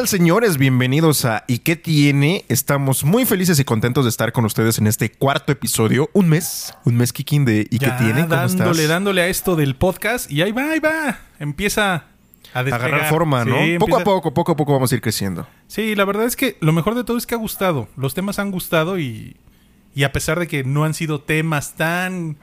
tal, señores? Bienvenidos a ¿Y qué tiene? Estamos muy felices y contentos de estar con ustedes en este cuarto episodio. Un mes, un mes, Kikin, de ¿Y qué tiene? ¿Cómo dándole, dándole a esto del podcast y ahí va, ahí va. Empieza a despegar. Agarrar forma, ¿no? Sí, poco a poco, poco a poco vamos a ir creciendo. Sí, la verdad es que lo mejor de todo es que ha gustado. Los temas han gustado y, y a pesar de que no han sido temas tan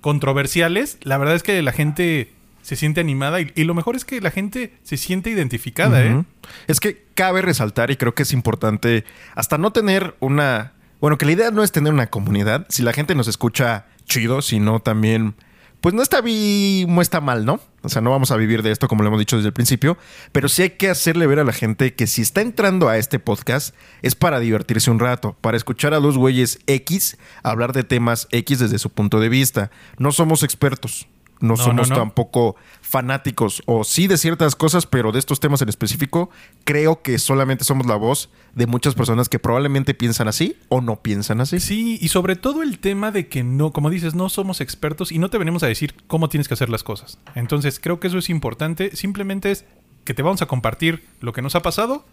controversiales, la verdad es que la gente se siente animada y, y lo mejor es que la gente se siente identificada, ¿eh? Es que cabe resaltar y creo que es importante hasta no tener una... Bueno, que la idea no es tener una comunidad. Si la gente nos escucha chido, sino también... Pues no está bien, no está mal, ¿no? O sea, no vamos a vivir de esto como lo hemos dicho desde el principio, pero sí hay que hacerle ver a la gente que si está entrando a este podcast es para divertirse un rato, para escuchar a dos güeyes X hablar de temas X desde su punto de vista. No somos expertos, no, No, somos no, no. tampoco fanáticos o sí de ciertas cosas, pero de estos temas en específico, creo que solamente somos la voz de muchas personas que probablemente piensan así o no piensan así. Sí, y sobre todo el tema de que no, como dices, no somos expertos y no te venimos a decir cómo tienes que hacer las cosas. Entonces, creo que eso es importante. Simplemente es que te vamos a compartir lo que nos ha pasado,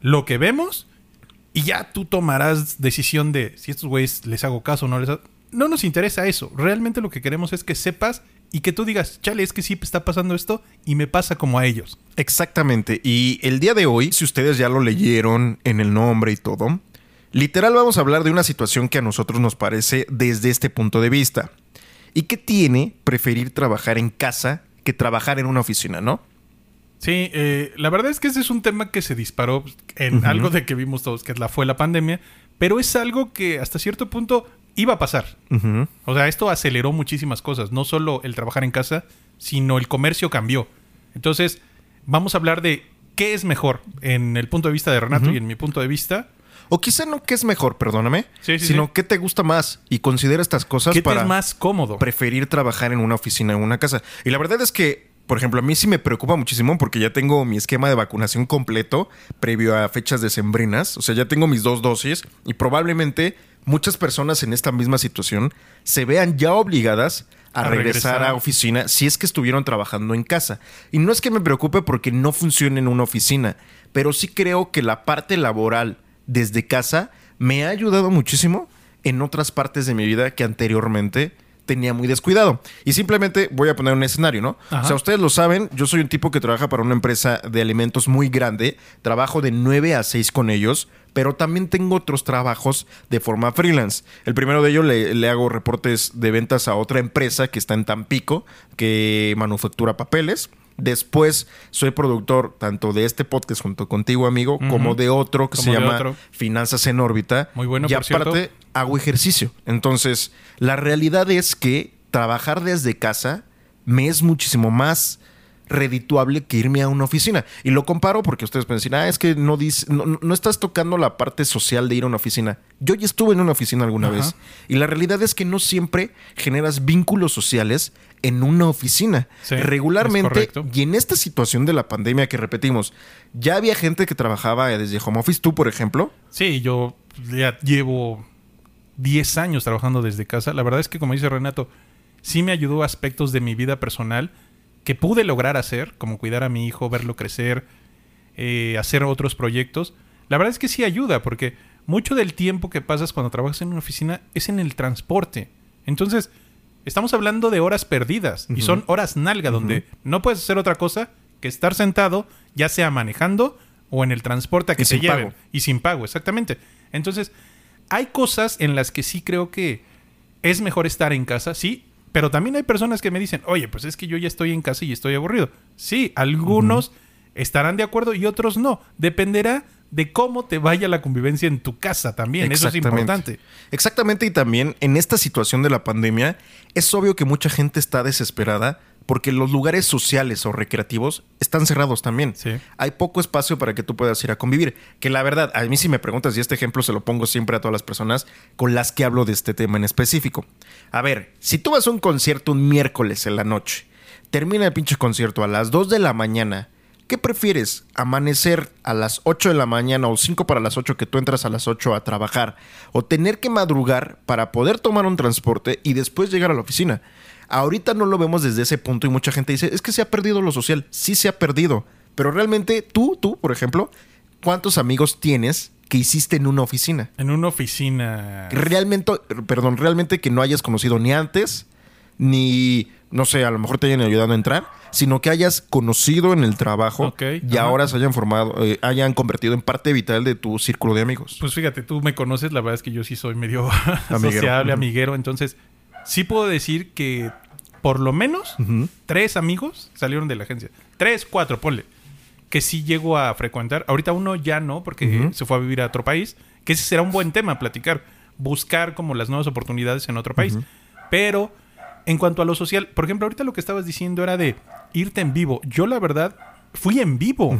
lo que vemos, y ya tú tomarás decisión de si estos güeyes les hago caso o no les hago. No nos interesa eso. Realmente lo que queremos es que sepas y que tú digas, chale, es que sí está pasando esto y me pasa como a ellos. Exactamente. Y el día de hoy, si ustedes ya lo leyeron en el nombre y todo, literal vamos a hablar de una situación que a nosotros nos parece desde este punto de vista. ¿Y qué tiene preferir trabajar en casa que trabajar en una oficina, no? Sí, eh, la verdad es que ese es un tema que se disparó en algo de que vimos todos, que la, fue la pandemia, pero es algo que hasta cierto punto iba a pasar. O sea, esto aceleró muchísimas cosas, no solo el trabajar en casa, sino el comercio cambió. Entonces, vamos a hablar de qué es mejor en el punto de vista de Renato y en mi punto de vista. O quizá no qué es mejor, perdóname, Sí, sí, sino sí. qué te gusta más y considera estas cosas ¿Qué te para es más cómodo? preferir trabajar en una oficina o en una casa. Y la verdad es que, por ejemplo, a mí sí me preocupa muchísimo porque ya tengo mi esquema de vacunación completo previo a fechas decembrinas. O sea, ya tengo mis dos dosis y probablemente muchas personas en esta misma situación se vean ya obligadas a, A regresar, regresar. a oficina si es que estuvieron trabajando en casa. Y no es que me preocupe porque no funcione en una oficina, pero sí creo que la parte laboral desde casa me ha ayudado muchísimo en otras partes de mi vida que anteriormente tenía muy descuidado. Y simplemente voy a poner un escenario, ¿no? Ajá. O sea, ustedes lo saben, yo soy un tipo que trabaja para una empresa de alimentos muy grande, trabajo de 9 a 6 con ellos, pero también tengo otros trabajos de forma freelance. El primero de ellos le, le hago reportes de ventas a otra empresa que está en Tampico, que manufactura papeles. Después soy productor tanto de este podcast junto contigo, amigo, como de otro que Como se llama otro. Finanzas en órbita. Muy bueno, y por cierto. aparte hago ejercicio. Entonces, la realidad es que trabajar desde casa me es muchísimo más redituable que irme a una oficina. Y lo comparo porque ustedes pueden decir, ah, es que no, dice, no, no estás tocando la parte social de ir a una oficina. Yo ya estuve en una oficina alguna Ajá. vez. Y la realidad es que no siempre generas vínculos sociales en una oficina. Sí, Regularmente, y en esta situación de la pandemia que repetimos, ya había gente que trabajaba desde home office, tú por ejemplo. Sí, yo ya llevo 10 años trabajando desde casa. La verdad es que, como dice Renato, sí me ayudó aspectos de mi vida personal que pude lograr hacer, como cuidar a mi hijo, verlo crecer, eh, hacer otros proyectos. La verdad es que sí ayuda, porque mucho del tiempo que pasas cuando trabajas en una oficina es en el transporte. Entonces, estamos hablando de horas perdidas y son horas nalga, donde no puedes hacer otra cosa que estar sentado, ya sea manejando o en el transporte a que Y te sin lleven. pago. Y sin pago, exactamente. Entonces, hay cosas en las que sí creo que es mejor estar en casa, sí, pero también hay personas que me dicen, oye, pues es que yo ya estoy en casa y estoy aburrido. Sí, algunos estarán de acuerdo y otros no. Dependerá de cómo te vaya la convivencia en tu casa también. Eso es importante. Exactamente, y también en esta situación de la pandemia, es obvio que mucha gente está desesperada porque los lugares sociales o recreativos están cerrados también. Sí. Hay poco espacio para que tú puedas ir a convivir. Que la verdad, a mí si me preguntas, y este ejemplo se lo pongo siempre a todas las personas con las que hablo de este tema en específico. A ver, si tú vas a un concierto un miércoles en la noche, termina el pinche concierto a las 2 de la mañana, ¿qué prefieres? ¿Amanecer a las 8 de la mañana o 5 para las 8 que tú entras a las 8 a trabajar? ¿O tener que madrugar para poder tomar un transporte y después llegar a la oficina? Ahorita no lo vemos desde ese punto y mucha gente dice, es que se ha perdido lo social. Sí se ha perdido, Pero realmente tú, tú, por ejemplo, ¿cuántos amigos tienes que hiciste en una oficina? En una oficina. Realmente, perdón, realmente que no hayas conocido ni antes, ni, no sé, a lo mejor te hayan ayudado a entrar, sino que hayas conocido en el trabajo y ahora se hayan formado, eh, hayan convertido en parte vital de tu círculo de amigos. Pues fíjate, tú me conoces, la verdad es que yo sí soy medio Amiguero. sociable, amiguero. Entonces, sí puedo decir que por lo menos tres amigos salieron de la agencia. Tres, cuatro, ponle. Que sí llego a frecuentar. Ahorita uno ya no, porque se fue a vivir a otro país. Que ese será un buen tema, platicar. Buscar como las nuevas oportunidades en otro país. Pero en cuanto a lo social, por ejemplo, ahorita lo que estabas diciendo era de irte en vivo. Yo, la verdad, fui en vivo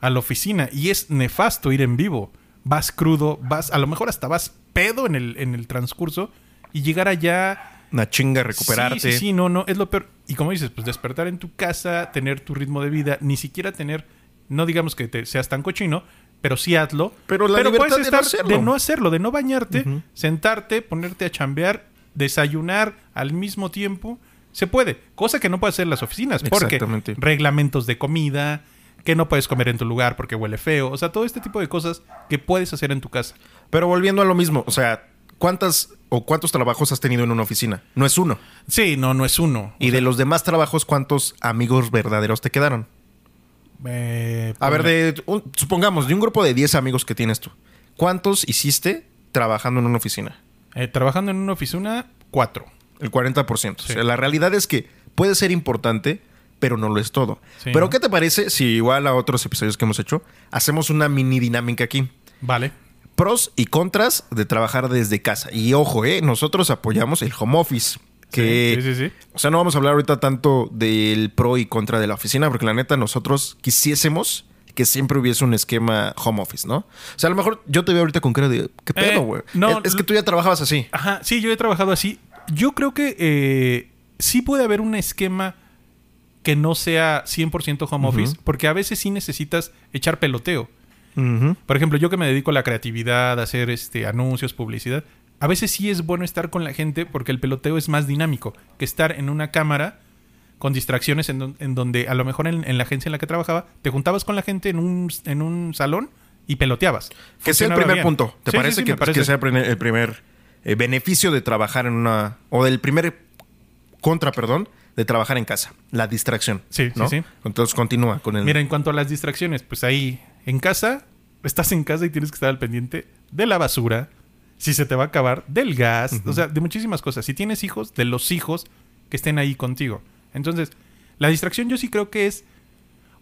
a la oficina y es nefasto ir en vivo. Vas crudo, vas, a lo mejor hasta vas pedo en el, en el transcurso y llegar allá Una chinga recuperarte. Sí, sí, sí, no, no, es lo peor. Y como dices, pues despertar en tu casa, tener tu ritmo de vida, ni siquiera tener, no digamos que te seas tan cochino, pero sí hazlo. Pero la libertad de no hacerlo. de no hacerlo, de no bañarte, sentarte, ponerte a chambear, desayunar al mismo tiempo. Se puede, cosa que no puede hacer las oficinas, porque reglamentos de comida, que no puedes comer en tu lugar porque huele feo, o sea, todo este tipo de cosas que puedes hacer en tu casa. Pero volviendo a lo mismo, o sea, ¿cuántas o cuántos trabajos has tenido en una oficina? No es uno. Sí, no, no es uno. Y de los demás trabajos, ¿cuántos amigos verdaderos te quedaron? Eh, A ver, ponle- de un- supongamos, de un grupo de 10 amigos que tienes tú, ¿cuántos hiciste trabajando en una oficina? eh, trabajando en una oficina, cuatro. El 40%. Sí. O sea, la realidad es que puede ser importante, pero no lo es todo. Sí, pero ¿no? ¿qué te parece si igual a otros episodios que hemos hecho, hacemos una mini dinámica aquí? Vale. Pros y contras de trabajar desde casa. Y ojo, eh, nosotros apoyamos el home office. Que, Sí, sí, sí. O sea, no vamos a hablar ahorita tanto del pro y contra de la oficina, porque la neta nosotros quisiésemos que siempre hubiese un esquema home office, ¿no? O sea, a lo mejor yo te veo ahorita con cara de, ¿qué Eh, pedo, güey? no, es, es que tú ya trabajabas así. Ajá, sí, yo he trabajado así. Yo creo que eh, sí puede haber un esquema que no sea 100% home office, porque a veces sí necesitas echar peloteo. Por ejemplo, yo que me dedico a la creatividad, a hacer este, anuncios, publicidad, a veces sí es bueno estar con la gente porque el peloteo es más dinámico que estar en una cámara con distracciones en, don- en donde a lo mejor en, en la agencia en la que trabajaba te juntabas con la gente en un, en un salón y peloteabas. Que sea el primer bien. punto. ¿Te Sí, parece, sí, que, parece. que sea el primer- eh, beneficio de trabajar en una... o del primer contra, perdón, de trabajar en casa? La distracción. Sí, sí, ¿no? sí. Entonces continúa con el... Mira, en cuanto a las distracciones, pues ahí en casa, estás en casa y tienes que estar al pendiente de la basura, si se te va a acabar, del gas, o sea, de muchísimas cosas. Si tienes hijos, de los hijos que estén ahí contigo. Entonces, la distracción yo sí creo que es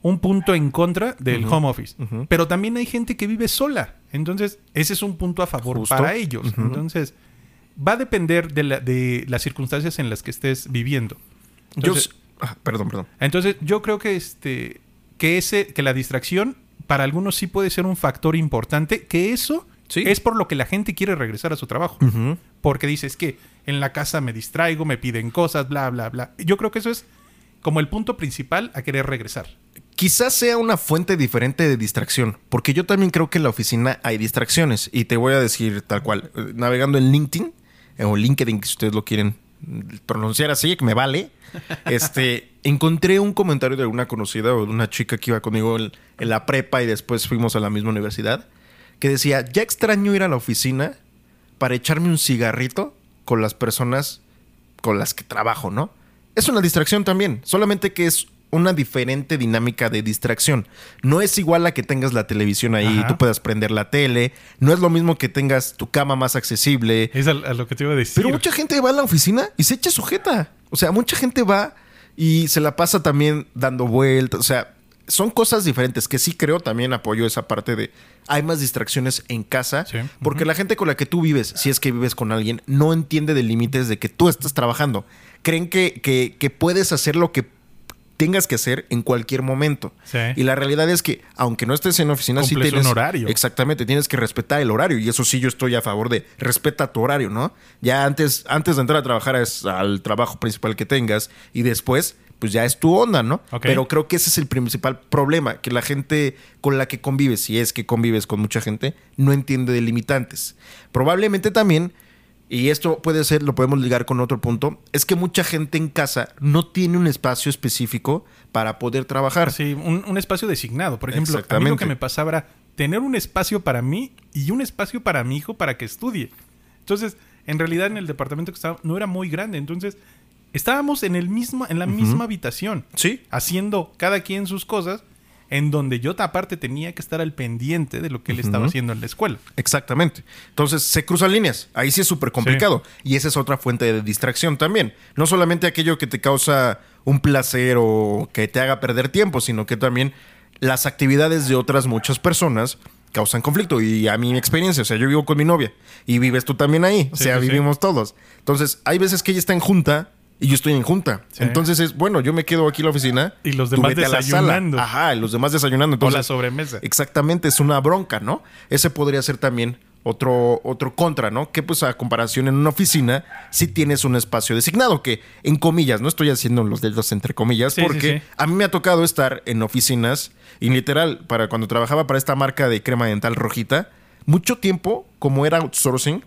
un punto en contra del home office. Pero también hay gente que vive sola. Entonces, ese es un punto a favor Justo. para ellos. Entonces, va a depender de, la- de las circunstancias en las que estés viviendo. Entonces, ah, perdón, perdón. entonces, yo creo que este que ese que la distracción para algunos sí puede ser un factor importante, que eso Sí. es por lo que la gente quiere regresar a su trabajo, porque dices que en la casa me distraigo, me piden cosas, bla bla bla. Yo creo que eso es como el punto principal a querer regresar. Quizás sea una fuente diferente de distracción, porque yo también creo que en la oficina hay distracciones. Y te voy a decir tal cual, eh, navegando en LinkedIn, o LinkedIn, si ustedes lo quieren pronunciar así, que me vale, este, encontré un comentario de una conocida o de una chica que iba conmigo en, en la prepa y después fuimos a la misma universidad, que decía, ya extraño ir a la oficina para echarme un cigarrito con las personas con las que trabajo, ¿no? Es una distracción también, solamente que es una diferente dinámica de distracción. No es igual a que tengas la televisión ahí y Ajá. tú puedas prender la tele, no es lo mismo que tengas tu cama más accesible. Es a, a lo que te iba a decir. Pero mucha gente va a la oficina y se echa sujeta. O sea, mucha gente va y se la pasa también dando vueltas. O sea, son cosas diferentes que sí creo también apoyo esa parte de hay más distracciones en casa Sí. porque la gente con la que tú vives, si es que vives con alguien, no entiende de límites de que tú estás trabajando. Creen que, que, que puedes hacer lo que tengas que hacer en cualquier momento. Sí. Y la realidad es que, aunque no estés en oficina, sí Cumples un tienes horario. Exactamente, tienes que respetar el horario. Y eso sí, yo estoy a favor de respeta tu horario, ¿no? Ya antes, antes de entrar a trabajar es al trabajo principal que tengas y después, pues ya es tu onda, ¿no? Pero creo que ese es el principal problema, que la gente con la que convives, si es que convives con mucha gente, no entiende de limitantes. Probablemente también y esto puede ser, lo podemos ligar con otro punto, es que mucha gente en casa no tiene un espacio específico para poder trabajar. Sí, un, un espacio designado. Por ejemplo, a mí lo que me pasaba era tener un espacio para mí y un espacio para mi hijo para que estudie. Entonces, en realidad en el departamento que estaba no era muy grande. Entonces, estábamos en, el mismo, en la misma habitación, Sí, haciendo cada quien sus cosas, en donde yo aparte tenía que estar al pendiente de lo que él estaba haciendo en la escuela. Exactamente. Entonces se cruzan líneas. Ahí sí es súper complicado. Y esa es otra fuente de distracción también. No solamente aquello que te causa un placer o que te haga perder tiempo, sino que también las actividades de otras muchas personas causan conflicto. Y a mi experiencia, o sea, yo vivo con mi novia y vives tú también ahí. O sea, sí, sí. vivimos todos. Entonces, hay veces que ella está en junta y yo estoy en junta. Sí. Entonces es, bueno, yo me quedo aquí en la oficina. Y los tú demás vete a la sala. desayunando. Ajá, y los demás desayunando. o Entonces, la sobremesa. Exactamente, es una bronca, ¿no? Ese podría ser también otro, otro contra, ¿no? Que pues a comparación en una oficina, sí tienes un espacio designado, que en comillas, no estoy haciendo los dedos entre comillas, sí, porque sí. a mí me ha tocado estar en oficinas y literal, para cuando trabajaba para esta marca de crema dental rojita, mucho tiempo, como era outsourcing,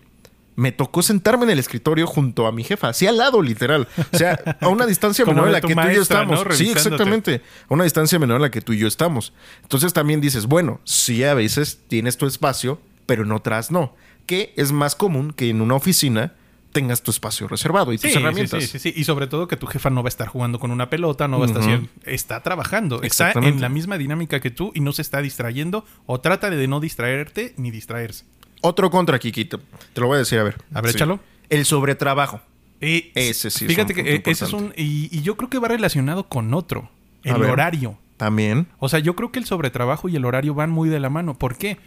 me tocó sentarme en el escritorio junto a mi jefa, así al lado, literal. O sea, a una distancia menor a de la que tú y yo estamos. Sí, exactamente. A una distancia menor a la que tú y yo estamos. Entonces también dices, bueno, sí, a veces tienes tu espacio, pero en otras no. Que es más común que en una oficina tengas tu espacio reservado y tus Sí, herramientas. sí, sí, sí. Y sobre todo que tu jefa no va a estar jugando con una pelota, no va a estar Ujú. haciendo... Está trabajando. Está en la misma dinámica que tú y no se está distrayendo o trata de no distraerte ni distraerse. Otro contra, Kikito. Te lo voy a decir, a ver. A ver, Sí. échalo. El sobretrabajo. Ese sí es Fíjate un que punto eh, ese es un... Y, y yo creo que va relacionado con otro. El horario. También. O sea, yo creo que el sobretrabajo y el horario van muy de la mano. ¿Por qué?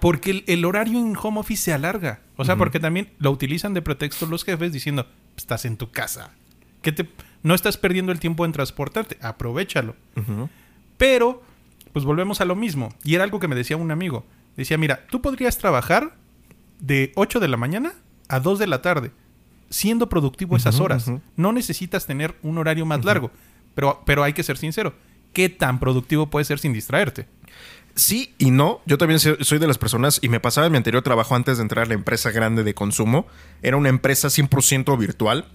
Porque el, el horario en home office se alarga. O sea, porque también lo utilizan de pretexto los jefes diciendo, estás en tu casa. Que te, no estás perdiendo el tiempo en transportarte. Aprovechalo. Pero, pues volvemos a lo mismo. Y era algo que me decía un amigo. Decía, mira, tú podrías trabajar de 8 de la mañana a 2 de la tarde, siendo productivo esas horas. No necesitas tener un horario más largo. Pero, pero hay que ser sincero. ¿Qué tan productivo puedes ser sin distraerte? Sí y no. Yo también soy soy de las personas, y me pasaba en mi anterior trabajo antes de entrar a la empresa grande de consumo. Era una empresa 100% virtual.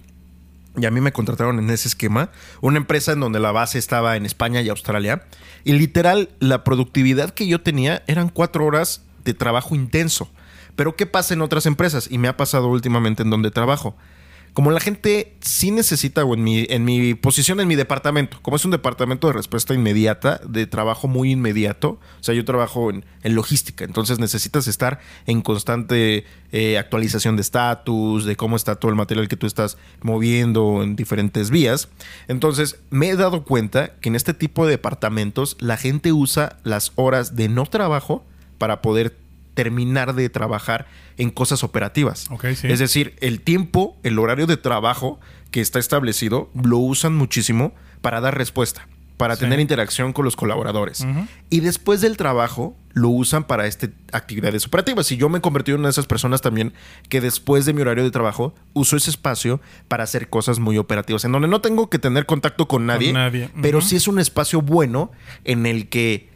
Y a mí me contrataron en ese esquema. Una empresa en donde la base estaba en España y Australia. Y literal, la productividad que yo tenía eran cuatro horas de trabajo intenso. Pero ¿qué pasa en otras empresas? Y me ha pasado últimamente en donde trabajo. Como la gente sí necesita, o en mi, en mi posición en mi departamento, como es un departamento de respuesta inmediata, de trabajo muy inmediato, o sea, yo trabajo en, en logística, entonces necesitas estar en constante eh, actualización de estatus, de cómo está todo el material que tú estás moviendo en diferentes vías. Entonces, me he dado cuenta que en este tipo de departamentos la gente usa las horas de no trabajo para poder terminar de trabajar en cosas operativas. Sí. Es decir, el tiempo, el horario de trabajo que está establecido, lo usan muchísimo para dar respuesta, para Sí. tener interacción con los colaboradores. Y después del trabajo, lo usan para este, actividades operativas. Y yo me he convertido en una de esas personas también que después de mi horario de trabajo uso ese espacio para hacer cosas muy operativas, en donde no tengo que tener contacto con nadie, nadie. pero sí es un espacio bueno en el que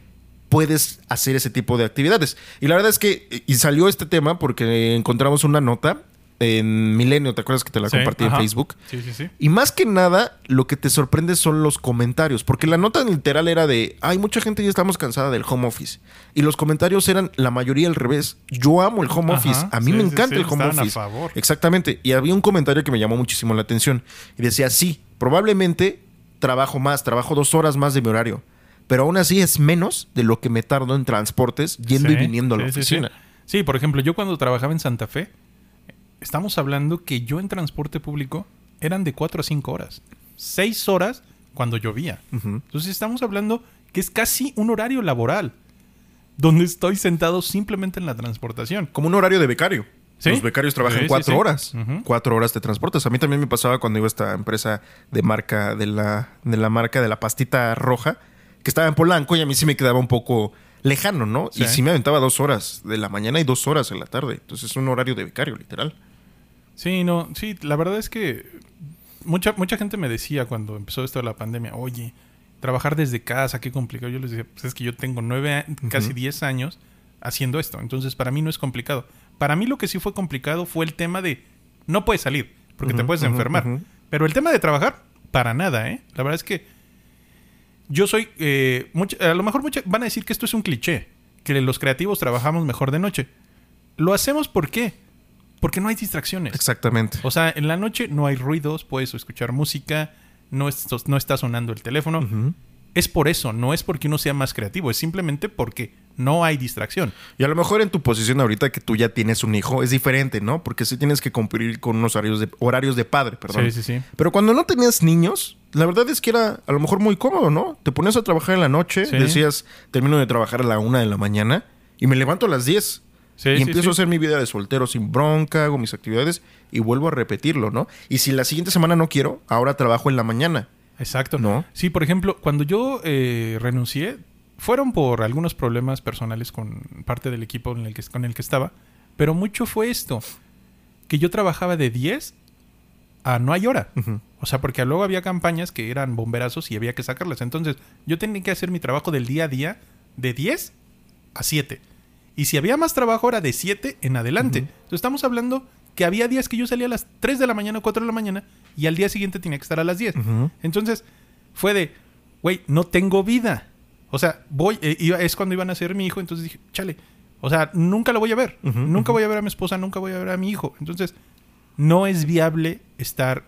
puedes hacer ese tipo de actividades. Y la verdad es que, y salió este tema porque encontramos una nota en Milenio, ¿te acuerdas que te la Sí, compartí ajá. en Facebook? Sí, sí, sí. Y más que nada, lo que te sorprende son los comentarios, porque la nota literal era de, hay mucha gente ya estamos cansada del home office. Y los comentarios eran la mayoría al revés. Yo amo el home Ajá, office, a mí sí, me encanta sí, el home a office. favor. Exactamente. Y había un comentario que me llamó muchísimo la atención. Y decía, sí, probablemente trabajo más, trabajo dos horas más de mi horario. Pero aún así es menos de lo que me tardo en transportes yendo y viniendo a la sí, oficina. Sí. Sí, por ejemplo, yo cuando trabajaba en Santa Fe, estamos hablando que yo en transporte público eran de 4 a 5 horas. 6 horas cuando llovía. Entonces estamos hablando que es casi un horario laboral, donde estoy sentado simplemente en la transportación. Como un horario de becario. Sí. Los becarios trabajan Sí, cuatro sí. horas. Cuatro horas de transportes. A mí también me pasaba cuando iba a esta empresa de marca, de la, de la marca de la pastita roja, que estaba en Polanco y a mí sí me quedaba un poco lejano, ¿no? Sí. Y sí me aventaba dos horas de la mañana y dos horas en la tarde. Entonces es un horario de becario, literal. Sí, no, sí, la verdad es que mucha, mucha gente me decía cuando empezó esto de la pandemia, oye, trabajar desde casa, qué complicado. Yo les decía, pues es que yo tengo nueve, casi diez años haciendo esto, entonces para mí no es complicado. Para mí lo que sí fue complicado fue el tema de no puedes salir, porque te puedes enfermar. Pero el tema de trabajar, para nada, ¿eh? La verdad es que yo soy... eh, mucha- a lo mejor mucha- van a decir que esto es un cliché, que los creativos trabajamos mejor de noche. Lo hacemos ¿por qué? Porque no hay distracciones. Exactamente. O sea, en la noche no hay ruidos, puedes escuchar música, no, es- no está sonando el teléfono. Es por eso, no es porque uno sea más creativo, es simplemente porque no hay distracción. Y a lo mejor en tu posición ahorita que tú ya tienes un hijo es diferente, ¿no? Porque sí tienes que cumplir con unos horarios de, horarios de padre, perdón. Sí, sí, sí. Pero cuando no tenías niños, la verdad es que era a lo mejor muy cómodo, ¿no? Te ponías a trabajar en la noche, Sí. decías, termino de trabajar a la una de la mañana y me levanto a las 10. Sí, y sí, empiezo a hacer mi vida de soltero sin bronca, hago mis actividades y vuelvo a repetirlo, ¿no? Y si la siguiente semana no quiero, ahora trabajo en la mañana. Exacto. ¿No? Sí, por ejemplo, cuando yo eh, renuncié, fueron por algunos problemas personales con parte del equipo en el que, con el que estaba, pero mucho fue esto, que yo trabajaba de 10 a no hay hora. O sea, porque luego había campañas que eran bomberazos y había que sacarlas. Entonces, yo tenía que hacer mi trabajo del día a día de 10 a 7. Y si había más trabajo, era de 7 en adelante. Entonces, estamos hablando que había días que yo salía a las 3 de la mañana o 4 de la mañana y al día siguiente tenía que estar a las 10. Ujú. Entonces, fue de, güey, no tengo vida. O sea, voy, eh, iba- es cuando iban a ser mi hijo, entonces dije, chale, o sea, nunca lo voy a ver. Nunca voy a ver a mi esposa, nunca voy a ver a mi hijo. Entonces, no es viable estar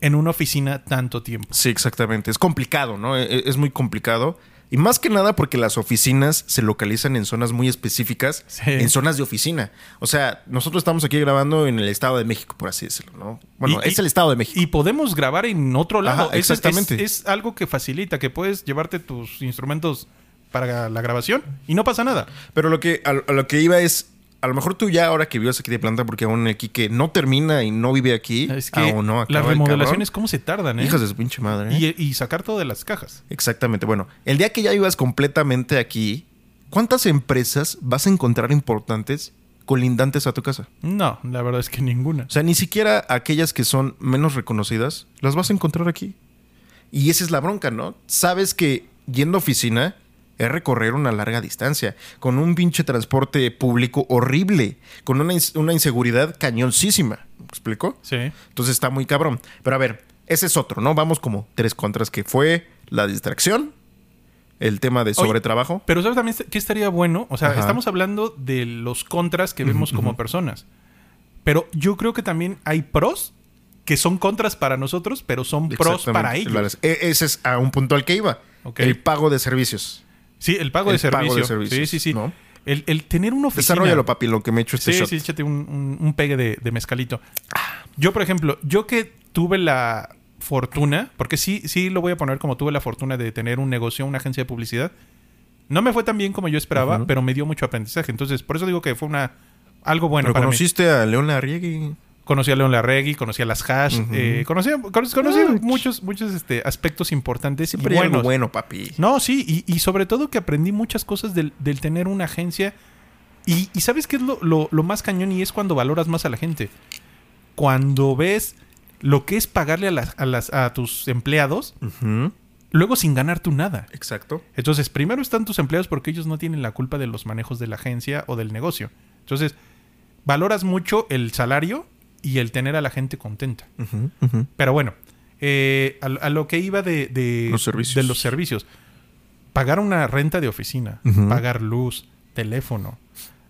en una oficina tanto tiempo. Sí, exactamente. Es complicado, ¿no? E- e- Es muy complicado. Y más que nada porque las oficinas se localizan en zonas muy específicas, Sí. en zonas de oficina. O sea, nosotros estamos aquí grabando en el Estado de México, por así decirlo, ¿no? Bueno, Y- es y- el Estado de México. Y podemos grabar en otro lado. Ajá, Es- es- exactamente. Es, algo que facilita, que puedes llevarte tus instrumentos para la grabación y no pasa nada. Pero lo que, a, a lo que iba es, a lo mejor tú ya ahora que vives aquí de planta, porque aún el que no termina y no vive aquí, Es que aún no acaba las el remodelaciones. ¿cómo se tardan? eh? Hijas de su pinche madre. ¿eh? y, y sacar todo de las cajas. Exactamente. Bueno, el día que ya vivas completamente aquí, ¿cuántas empresas vas a encontrar importantes colindantes a tu casa? No, la verdad es que ninguna. O sea, ni siquiera aquellas que son menos reconocidas las vas a encontrar aquí. Y esa es la bronca, ¿no? Sabes que yendo a oficina es recorrer una larga distancia, con un pinche transporte público horrible, con una, una inseguridad cañoncísima. ¿Me explico? Sí. Entonces está muy cabrón. Pero a ver, ese es otro, ¿no? Vamos como tres contras, que fue la distracción, el tema de Oye, sobretrabajo. Pero ¿sabes también qué estaría bueno? O sea, Ajá. estamos hablando de los contras que vemos como personas. Pero yo creo que también hay pros que son contras para nosotros, pero son pros para ellos. E- Ese es a un punto al que iba. El pago de servicios. Sí, el pago, El de, pago servicio. de servicios, Sí, sí, sí. ¿no? El, el tener una oficina. Desarrollalo, papi, lo que me he hecho este sí, shot. sí, échate un, un- un pegue de, de mezcalito. Yo, por ejemplo, yo que tuve la fortuna, porque sí, sí lo voy a poner como tuve la fortuna de tener un negocio, una agencia de publicidad. No me fue tan bien como yo esperaba, pero me dio mucho aprendizaje. Entonces, por eso digo que fue una algo bueno Pero para mí. conociste a León Larriegui. Conocí a León Larregui, conocí a las hash, eh, conocí, conocí, conocí muchos, muchos este, aspectos importantes Siempre y hay algo buenos. bueno, papi. No, sí, y, y sobre todo que aprendí muchas cosas del, del tener una agencia. Y, y ¿sabes qué es lo, lo- lo más cañón? Y es cuando valoras más a la gente. Cuando ves lo que es pagarle a, las, a, las, a tus empleados, luego sin ganar tú nada. Exacto. Entonces, primero están tus empleados porque ellos no tienen la culpa de los manejos de la agencia o del negocio. Entonces, valoras mucho el salario y el tener a la gente contenta. Pero bueno, eh, a, a lo que iba de, de- Los servicios. de los servicios. Pagar una renta de oficina, pagar luz, teléfono,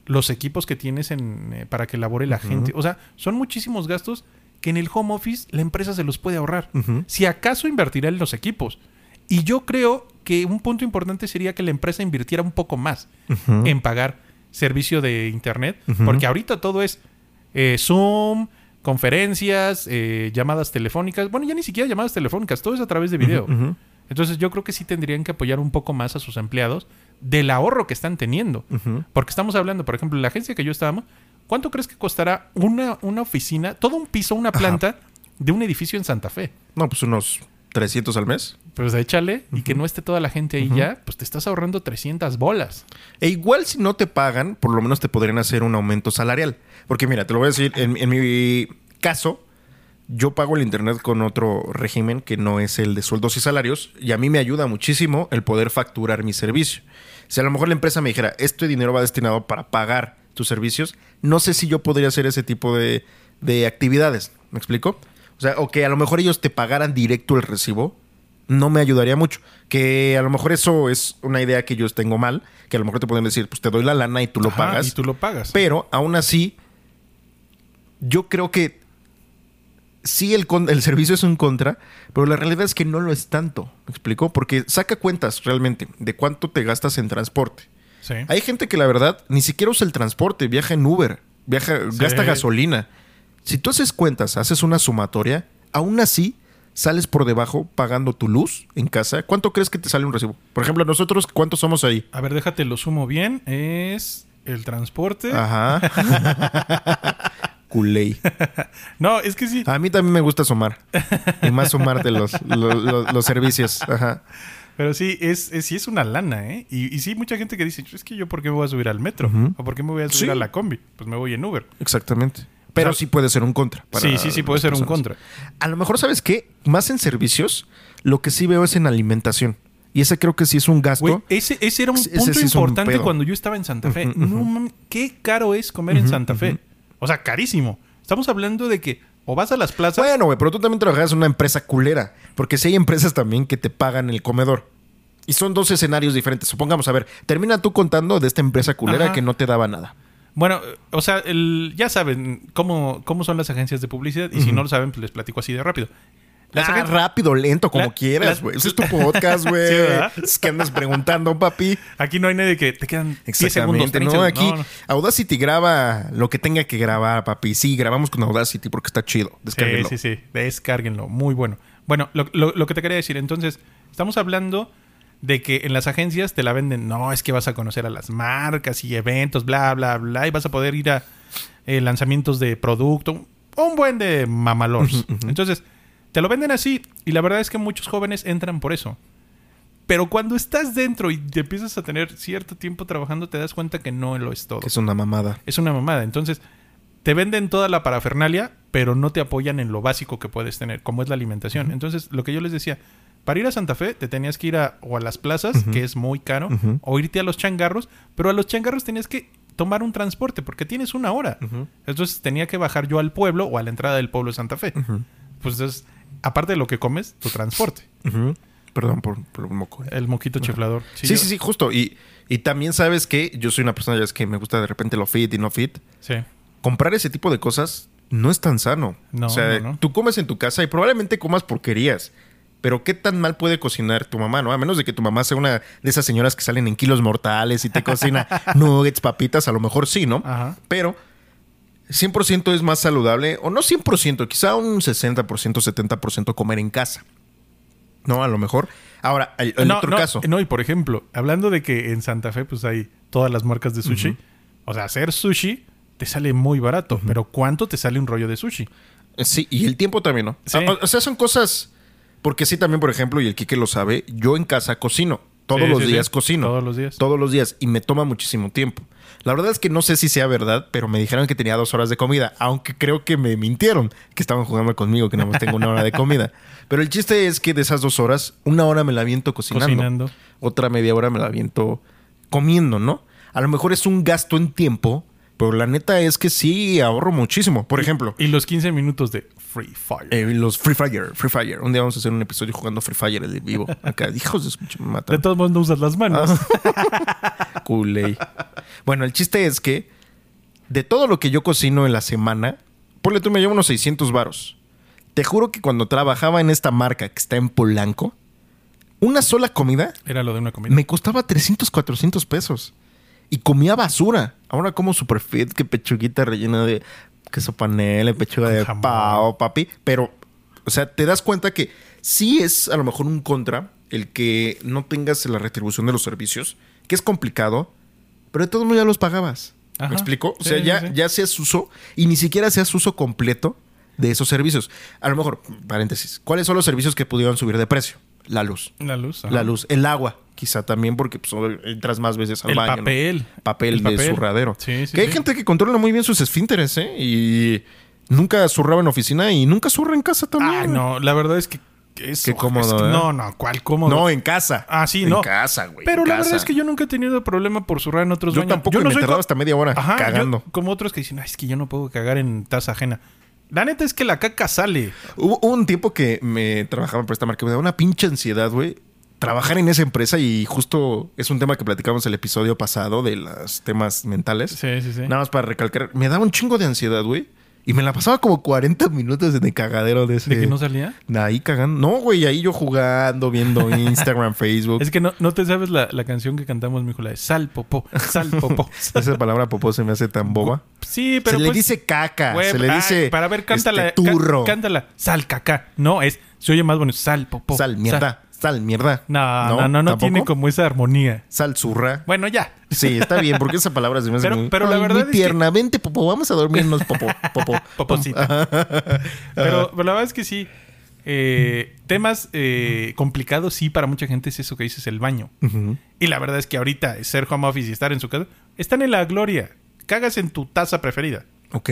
los equipos que tienes en, eh, para que labore la gente. O sea, son muchísimos gastos que en el home office la empresa se los puede ahorrar. Si acaso invertirá en los equipos. Y yo creo que un punto importante sería que la empresa invirtiera un poco más en pagar servicio de internet, porque ahorita todo es eh, Zoom, conferencias, eh, llamadas telefónicas. Bueno, ya ni siquiera llamadas telefónicas, todo es a través de video. Entonces yo creo que sí tendrían que apoyar un poco más a sus empleados del ahorro que están teniendo. Porque estamos hablando, por ejemplo, la agencia que yo estábamos, ¿cuánto crees que costará una, una oficina, todo un piso, una Ajá. planta de un edificio en Santa Fe? No, pues unos 300 al mes. Pues échale y que no esté toda la gente ahí ya, pues te estás ahorrando 300 bolas. E igual si no te pagan, por lo menos te podrían hacer un aumento salarial. Porque mira, te lo voy a decir, en, en mi caso, yo pago el internet con otro régimen que no es el de sueldos y salarios, y a mí me ayuda muchísimo el poder facturar mi servicio. Si a lo mejor la empresa me dijera, este dinero va destinado para pagar tus servicios, no sé si yo podría hacer ese tipo de, de actividades. ¿Me explico? O sea, o que a lo mejor ellos te pagaran directo el recibo, no me ayudaría mucho. Que a lo mejor eso es una idea que yo tengo mal, que a lo mejor te pueden decir, pues te doy la lana y tú lo Ajá, pagas. Y tú lo pagas. Pero aún así, yo creo que sí el, con- el servicio es un contra, pero la realidad es que no lo es tanto. ¿Me explico? Porque saca cuentas realmente de cuánto te gastas en transporte. Sí. Hay gente que la verdad ni siquiera usa el transporte, viaja en Uber, viaja, Sí. gasta gasolina. Si tú haces cuentas, haces una sumatoria, aún así sales por debajo pagando tu luz en casa. ¿Cuánto crees que te sale un recibo? Por ejemplo, nosotros, ¿cuántos somos ahí? A ver, déjate, lo sumo bien. Es el transporte. Ajá. Culey. No, es que sí. A mí también me gusta sumar. Y más sumarte los, los, los- los servicios. Ajá. Pero sí, es, es- sí es una lana, ¿eh? Y, y sí, mucha gente que dice, es que yo, ¿por qué me voy a subir al metro? ¿O por qué me voy a subir Sí. a la combi? Pues me voy en Uber. Exactamente. Pero O sea, sí puede ser un contra. para Sí, sí, sí, puede ser un contra. A lo mejor, ¿sabes qué? Más en servicios, lo que sí veo es en alimentación. Y ese creo que sí es un gasto. Ese, ese era un Ese punto sí es un importante cuando yo estaba en Santa Fe. No mames, qué caro es comer en Santa Fe. O sea, carísimo. Estamos hablando de que o vas a las plazas. Bueno, güey, pero tú también trabajas en una empresa culera. Porque sí hay empresas también que te pagan el comedor. Y son dos escenarios diferentes. Supongamos, a ver, termina tú contando de esta empresa culera Ajá. que no te daba nada. Bueno, eh, o sea, el- ya saben cómo, cómo son las agencias de publicidad. Y si no lo saben, pues les platico así de rápido. Las ah, rápido, lento, como La- quieras, güey. Ese es tu podcast, güey. Sí, es que andas preguntando, papi. Aquí no hay nadie que te quedan 10 segundos. Exactamente, 30 ¿no? Aquí No, no. Audacity graba lo que tenga que grabar, papi. Sí, grabamos con Audacity porque está chido. Sí, Descárguenlo. sí, sí. Descárguenlo. Muy bueno. Bueno, lo, lo- lo que te quería decir, entonces, estamos hablando de que en las agencias te la venden. No, es que vas a conocer a las marcas y eventos, bla, bla, bla. Y vas a poder ir a eh, lanzamientos de producto. Un buen de mamalors. Entonces, te lo venden así. Y la verdad es que muchos jóvenes entran por eso. Pero cuando estás dentro y te empiezas a tener cierto tiempo trabajando, te das cuenta que no lo es todo. Que es una mamada. Es una mamada. Entonces, te venden toda la parafernalia, pero no te apoyan en lo básico que puedes tener, como es la alimentación. Entonces, lo que yo les decía, para ir a Santa Fe te tenías que ir a, o a las plazas, que es muy caro, o irte a los changarros, pero a los changarros tenías que tomar un transporte porque tienes una hora. Entonces, tenía que bajar yo al pueblo o a la entrada del pueblo de Santa Fe. Pues entonces, aparte de lo que comes, tu transporte. Perdón por, por un moco. eh. El moquito chiflador. Sí, yo- sí, sí, justo. Y, y también sabes que yo soy una persona ya es que me gusta de repente lo fit y no fit. Sí. Comprar ese tipo de cosas no es tan sano. No, o sea, no, no. tú comes en tu casa y probablemente comas porquerías. Pero qué tan mal puede cocinar tu mamá, ¿no? A menos de que tu mamá sea una de esas señoras que salen en kilos mortales y te cocina nuggets, papitas, a lo mejor sí, ¿no? Ajá. Pero 100% es más saludable, o no 100%, quizá un 60%, 70% comer en casa. No, a lo mejor. Ahora, el, el no, otro no, caso. No, y por ejemplo, hablando de que en Santa Fe pues hay todas las marcas de sushi. O sea, hacer sushi te sale muy barato. Pero ¿cuánto te sale un rollo de sushi? Sí, y el tiempo también, ¿no? Sí. O, o sea, son cosas. Porque sí, también, por ejemplo, y el Kike lo sabe, yo en casa cocino. Todos Sí, los sí, sí. días cocino. Todos los días. Todos los días. Y me toma muchísimo tiempo. La verdad es que no sé si sea verdad, pero me dijeron que tenía dos horas de comida. Aunque creo que me mintieron, que estaban jugando conmigo, que nada más tengo una hora de comida. Pero el chiste es que de esas dos horas, una hora me la aviento cocinando. Cocinando. Otra media hora me la aviento comiendo, ¿no? A lo mejor es un gasto en tiempo, pero la neta es que sí ahorro muchísimo. Por ejemplo, Y los 15 minutos de Free Fire. eh, los Free Fire, Free Fire. Un día vamos a hacer un episodio jugando Free Fire en vivo. Acá, hijos de su me de todos modos no usas las manos. Culey. Bueno, el chiste es que de todo lo que yo cocino en la semana, ponle tú me llevo unos 600 varos. Te juro que cuando trabajaba en esta marca que está en Polanco, una sola comida Era lo de una comida. me costaba 300, 400 pesos. Y comía basura. Ahora como super fit, que pechuguita rellena de queso panela, pechuga de jamón. pavo, papi. Pero, o sea, te das cuenta que sí es a lo mejor un contra el que no tengas la retribución de los servicios, que es complicado, pero de todos modos ya los pagabas. Ajá. ¿Me explico? O sea, sí, ya, sí. ya seas uso y ni siquiera seas uso completo de esos servicios. A lo mejor, paréntesis, ¿cuáles son los servicios que pudieron subir de precio? La luz. La luz. ajá. La luz, el agua, quizá también porque pues, entras más veces al El baño. ¿no? papel. Papel El de papel. zurradero. Sí, sí, que hay sí. gente que controla muy bien sus esfínteres, ¿eh? Y nunca zurraba en oficina y nunca zurra en casa también. Ay, no. La verdad es que Qué cómodo, es que- ¿eh? no, no, ¿cuál cómodo? No, en casa. Ah, sí, en no. casa, güey. Pero en la casa. verdad es que yo nunca he tenido problema por zurrar en otros Yo baños. tampoco y no me soy hasta media hora Ajá, yo- cagando. como otros que dicen, "Ay, es que yo no puedo cagar en taza ajena. La neta es que la caca sale. Hubo, un tiempo que me trabajaba por esta marca, me daba una pinche ansiedad, güey. Trabajar en esa empresa y justo es un tema que platicamos el episodio pasado de los temas mentales. Sí, sí, sí. Nada más para recalcar, me daba un chingo de ansiedad, güey. Y me la pasaba como 40 minutos en el cagadero de ese. ¿De que no salía? Ahí cagando. No, güey, ahí yo jugando, viendo Instagram, Facebook. Es que no, no te sabes la, la canción que cantamos, mijo, la de sal, popó, sal, popó. Esa palabra popó se me hace tan boba. Sí, pero se le pues, dice caca, se le ay, dice para ver, cántala. este, turro, cá- cántala. Sal, caca. No, es, se oye más bueno, sal, popó. sal, mierda, sal, mierda. No, no, no, no, tiene como esa armonía. Sal, zurra. Bueno, ya. Sí, está bien, porque esa palabra se me hace Pero- muy... pero la verdad es que-. Vente, popó, vamos a dormirnos, popó, popó. Poposita. pero, pero la verdad es que sí. eh, temas eh, complicados, sí, para mucha gente es eso que dices, el baño. Y la verdad es que ahorita ser home office y estar en su casa, están en la gloria. Cagas en tu taza preferida. Ok.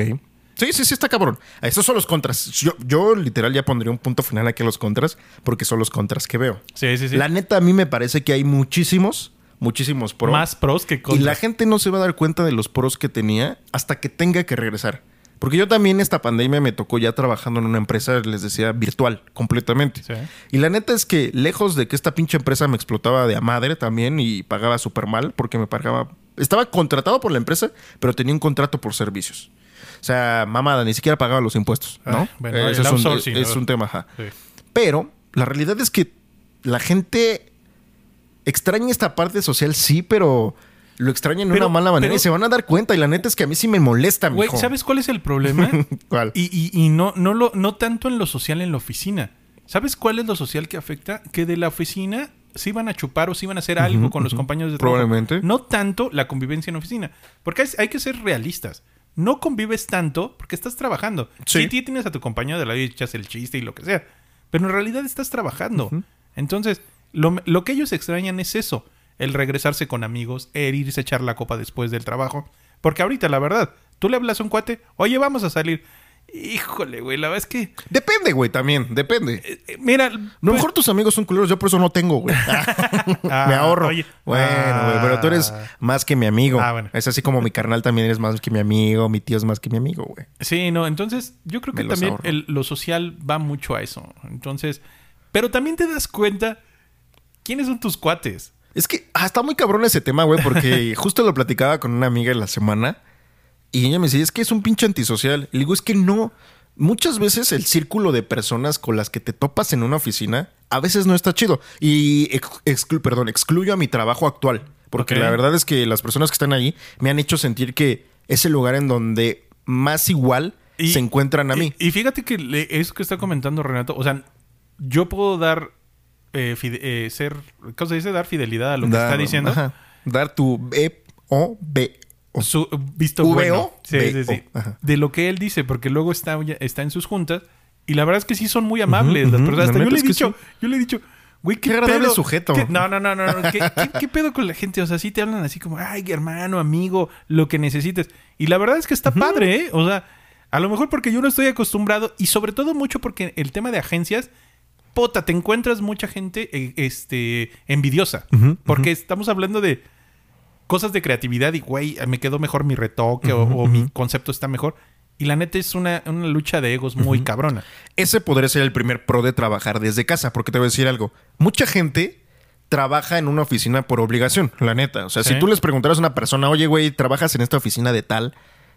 Sí, sí, sí, está cabrón. Esos son los contras. Yo, yo literal ya pondría un punto final aquí a los contras, porque son los contras que veo. Sí, sí, sí. La neta, a mí me parece que hay muchísimos, muchísimos pros. Más pros que Y contras. la gente no se va a dar cuenta de los pros que tenía hasta que tenga que regresar. Porque yo también esta pandemia me tocó ya trabajando en una empresa, les decía, virtual, completamente. Sí. Y la neta es que lejos de que esta pinche empresa me explotaba de a madre también y pagaba súper mal porque me pagaba... Estaba contratado por la empresa, pero tenía un contrato por servicios. O sea, mamada, ni siquiera pagaba los impuestos, ¿no? Ah, bueno, Eh, el es, un, es un tema, ajá. Sí. Pero la realidad es que la gente extraña esta parte social, sí, pero lo extraña en Pero- una mala manera pero- y se van a dar cuenta. Y la neta es que a mí sí me molesta, Güey. ¿sabes cuál es el problema? ¿Cuál? y y, y no, no, lo, no tanto en lo social en la oficina. ¿Sabes cuál es lo social que afecta? Que de la oficina se iban a chupar o se iban a hacer algo con los compañeros de trabajo. Probablemente. No tanto la convivencia en oficina. Porque hay, hay que ser realistas. No convives tanto porque estás trabajando. Sí. Sí, tienes a tu compañero de lado y echas el chiste y lo que sea. Pero en realidad estás trabajando. Entonces, lo, lo que ellos extrañan es eso. El regresarse con amigos, el irse a echar la copa después del trabajo. Porque ahorita, la verdad, tú le hablas a un cuate, oye, vamos a salir. Híjole, güey, la verdad es que... Depende, güey, también. Depende. eh, eh, mira... A lo pues- mejor tus amigos son culeros, yo por eso no tengo, güey. Ah, me ahorro. oye. bueno, güey, pero tú eres Ah. más que mi amigo. Ah, bueno. Es así como mi carnal también eres más que mi amigo, mi tío es más que mi amigo, güey. Sí, no, entonces yo creo que también el- lo social va mucho a eso. Entonces, pero también te das cuenta quiénes son tus cuates. Es que ah, está muy cabrón ese tema, güey, porque justo lo platicaba con una amiga en la semana y ella me decía, es que es un pinche antisocial. Y le digo, es que no. Muchas veces el círculo de personas con las que te topas en una oficina a veces no está chido. Y exclu- perdón, excluyo a mi trabajo actual. Porque la verdad es que las personas que están ahí me han hecho sentir que es el lugar en donde más igual Y- se encuentran a mí. Y, y fíjate que le- eso que está comentando Renato, o sea, yo puedo dar, eh, eh, ser, ¿cómo se dice? Dar fidelidad a lo que está diciendo. ajá. Dar tu B o B. O. Su visto VO, bueno. Sí, sí, sí. De lo que él dice, porque luego está, está en sus juntas y la verdad es que sí son muy amables Ujú, las ujú. personas. Hasta La yo neta le he dicho, yo le he dicho, güey, qué, Qué agradable pedo? sujeto. ¿Qué- No, no, no, no, no. ¿Qué, qué, qué pedo con la gente? O sea, sí te hablan así como, ay, hermano, amigo, lo que necesites. Y la verdad es que está padre, ¿eh? O sea, a lo mejor porque yo no estoy acostumbrado y sobre todo mucho porque el tema de agencias, pota, te encuentras mucha gente eh, este, envidiosa. Ujú, porque estamos hablando de cosas de creatividad y, güey, me quedó mejor mi retoque o, o mi concepto está mejor. Y la neta es una, una lucha de egos muy cabrona. Ese podría ser el primer pro de trabajar desde casa, porque te voy a decir algo. Mucha gente trabaja en una oficina por obligación, la neta. O sea, Sí. si tú les preguntaras a una persona, oye, güey, trabajas en esta oficina de tal,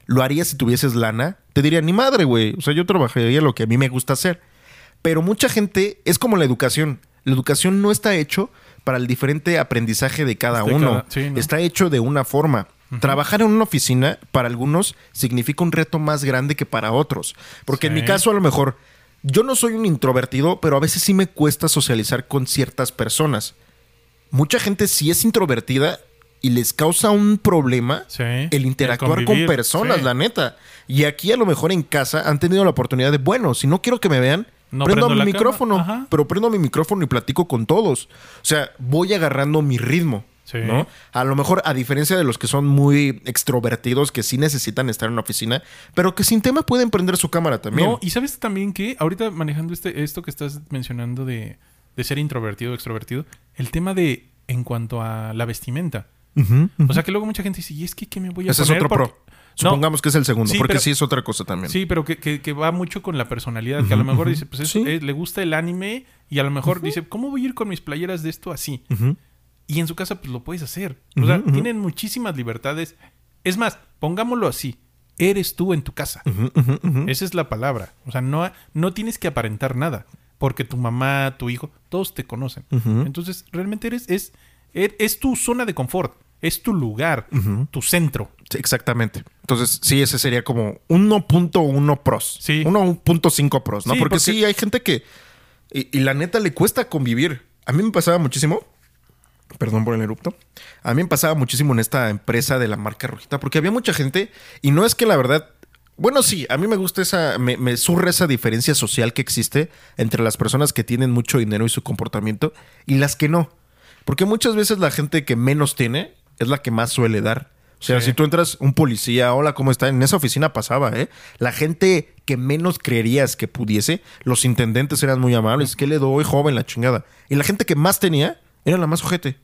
¿lo harías si tuvieses lana? Te diría, ni madre, güey. O sea, yo trabajaría lo que a mí me gusta hacer. Pero mucha gente es como la educación. La educación no está hecho para el diferente aprendizaje de cada De uno. cada- sí, ¿no? Está hecho de una forma. Trabajar en una oficina para algunos significa un reto más grande que para otros. Porque en mi caso, a lo mejor, yo no soy un introvertido, pero a veces sí me cuesta socializar con ciertas personas. Mucha gente sí es introvertida y les causa un problema Sí, el el interactuar con personas, sí. la neta. Y aquí a lo mejor en casa han tenido la oportunidad de, bueno, si no quiero que me vean, No prendo prendo mi micrófono, pero prendo mi micrófono y platico con todos. O sea, voy agarrando mi ritmo. Sí. ¿no? A lo mejor, a diferencia de los que son muy extrovertidos, que sí necesitan estar en una oficina, pero que sin tema pueden prender su cámara también. No, y sabes también que ahorita manejando este, esto que estás mencionando de, de ser introvertido o extrovertido, el tema de en cuanto a la vestimenta. O sea que luego mucha gente dice, ¿y es que qué me voy a Ese es poner? otro Porque- pro. Supongamos que es el segundo, Sí, porque pero- sí es otra cosa también. Sí, pero que, que- que va mucho con la personalidad. Que a lo mejor dice, pues Sí. eh, le gusta el anime y a lo mejor dice, ¿cómo voy a ir con mis playeras de esto así? Y en su casa, pues lo puedes hacer. O sea, tienen muchísimas libertades. Es más, pongámoslo así. Eres tú en tu casa. Esa es la palabra. O sea, no, no tienes que aparentar nada. Porque tu mamá, tu hijo, todos te conocen. Entonces, realmente eres, es, er- es tu zona de confort. Es tu lugar, tu centro. Sí, exactamente. Entonces, sí, ese sería como 1.1 pros. Sí. 1.5 pros, ¿no? Sí, porque, porque- sí, hay gente que. Y, y la neta le cuesta convivir. A mí me pasaba muchísimo. Perdón por el erupto. A mí me pasaba muchísimo en esta empresa de la marca rojita, porque había mucha gente, y no es que la verdad. Bueno, sí, a mí me gusta esa, me, me surre esa diferencia social que existe entre las personas que tienen mucho dinero y su comportamiento y las que no. Porque muchas veces la gente que menos tiene es la que más suele dar. O sea, Sí. si tú entras un policía, hola, ¿cómo está? En esa oficina pasaba, ¿eh? La gente que menos creerías que pudiese, los intendentes eran muy amables. ¿Qué le doy, joven, la chingada? Y la gente que más tenía era la más ojete.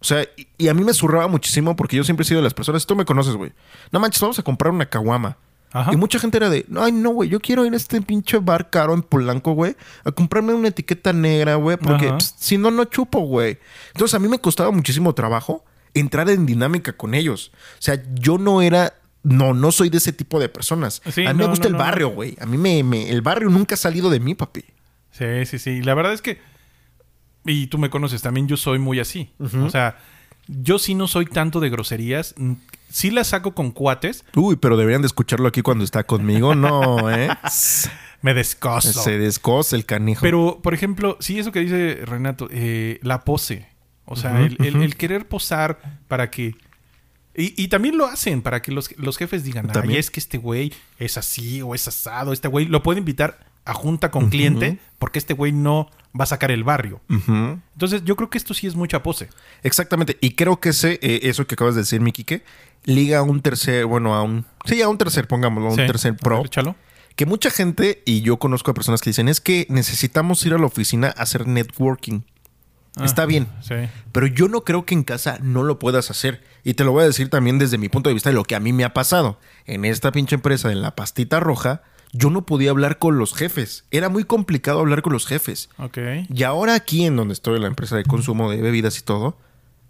O sea, y, y a mí me zurraba muchísimo porque yo siempre he sido de las personas, tú me conoces, güey. No manches, vamos a comprar una caguama. Ajá. Y mucha gente era de, ay, no, güey, yo quiero ir a este pinche bar caro en Polanco, güey, a comprarme una etiqueta negra, güey, porque pss, si no, no chupo, güey. Entonces a mí me costaba muchísimo trabajo entrar en dinámica con ellos. O sea, yo no era, no, no soy de ese tipo de personas. Sí, a mí me gusta no, el no, barrio, güey. A mí me, me- el barrio nunca ha salido de mí, papi. Sí, sí, sí. La verdad es que. Y tú me conoces también, yo soy muy así. O sea, yo sí no soy tanto de groserías. Sí las saco con cuates. Uy, pero deberían de escucharlo aquí cuando está conmigo. No, ¿eh? Me descoso. Se descosa el canijo. Pero, por ejemplo, sí, eso que dice Renato, eh, la pose. O sea, el, el- ujú. el querer posar para que. Y, y también lo hacen para que los, los jefes digan, ay, es que este güey es así o es asado. Este güey lo puede invitar a junta con cliente porque este güey no va a sacar el barrio. Entonces, yo creo que esto sí es mucha pose. Exactamente. Y creo que ese, eh, eso que acabas de decir, mi Quique, liga a un tercer, bueno, a un. Sí, a un tercer, pongámoslo, a un Sí. tercer pro. ver. Que mucha gente, y yo conozco a personas que dicen, es que necesitamos ir a la oficina a hacer networking. Ah, Está bien. Sí. Pero yo no creo que en casa no lo puedas hacer. Y te lo voy a decir también desde mi punto de vista de lo que a mí me ha pasado. En esta pinche empresa, en la pastita roja, yo no podía hablar con los jefes. Era muy complicado hablar con los jefes. Ok. Y ahora aquí en donde estoy, en la empresa de consumo de bebidas y todo,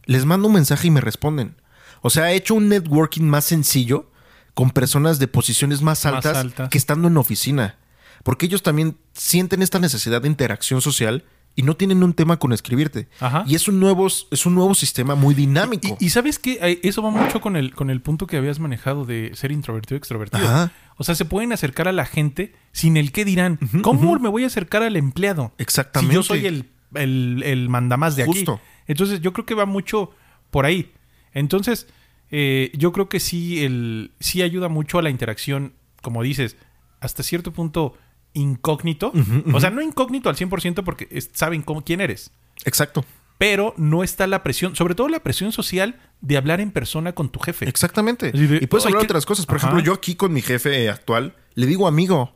les mando un mensaje y me responden. O sea, he hecho un networking más sencillo con personas de posiciones más Más altas, altas. que estando en oficina. Porque ellos también sienten esta necesidad de interacción social y no tienen un tema con escribirte. Ajá. Y es un nuevo, es un nuevo sistema muy dinámico. Y, y sabes que eso va mucho con el, con el punto que habías manejado de ser introvertido y extrovertido. Ajá. O sea, se pueden acercar a la gente sin el qué dirán. ¿Cómo me voy a acercar al empleado? Exactamente. Si yo soy el, el, el mandamás de aquí. Entonces, yo creo que va mucho por ahí. Entonces, eh, yo creo que sí, el, sí ayuda mucho a la interacción, como dices, hasta cierto punto incógnito. O sea, no incógnito al 100% porque es- saben cómo, quién eres. Exacto. Pero no está la presión, sobre todo la presión social de hablar en persona con tu jefe. Exactamente. De, y puedes "Ay, hablar de ¿qué-" otras cosas. Por Ajá. ejemplo, yo aquí con mi jefe actual le digo amigo.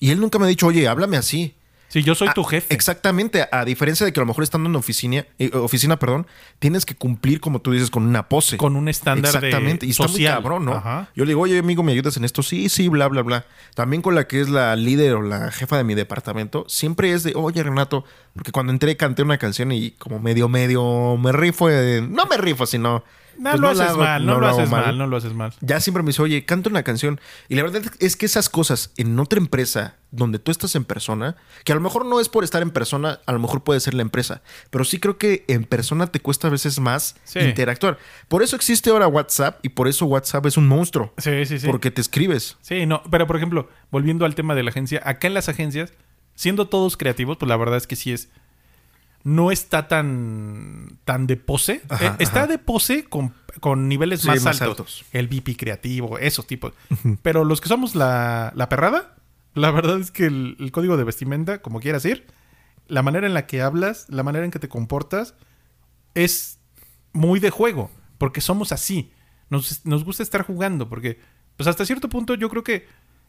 Y él nunca me ha dicho, oye, háblame así. Sí, yo soy Ah, tu jefe. Exactamente. A diferencia de que a lo mejor estando en oficina, eh, oficina, perdón, tienes que cumplir, como tú dices, con una pose. Con un estándar de Exactamente. Y está muy cabrón, ¿no? Ajá. Yo le digo, oye, amigo, ¿me ayudas en esto? Sí, sí, bla, bla, bla. También con la que es la líder o la jefa de mi departamento, siempre es de, oye, Renato, porque cuando entré canté una canción y como medio, medio me rifo. eh, no me rifo, sino. No pues lo la haces hago- mal, no, lo, haces mal. no lo haces mal. ya siempre me dice, oye, canta una canción. Y la verdad es que esas cosas en otra empresa donde tú estás en persona, que a lo mejor no es por estar en persona, a lo mejor puede ser la empresa, pero sí creo que en persona te cuesta a veces más Sí. interactuar. Por eso existe ahora WhatsApp y por eso WhatsApp es un monstruo. Sí, sí, sí. Porque te escribes. Sí, no, pero por ejemplo, volviendo al tema de la agencia, acá en las agencias, siendo todos creativos, pues la verdad es que sí es. No está tan, tan de pose. Ajá, Eh, está de pose con, con niveles Sí, más, más altos. altos. El VP creativo, esos tipos. Pero los que somos la, la perrada, la verdad es que el, el código de vestimenta, como quieras ir, la manera en la que hablas, la manera en que te comportas, es muy de juego, porque somos así. Nos, nos gusta estar jugando, porque pues hasta cierto punto yo creo que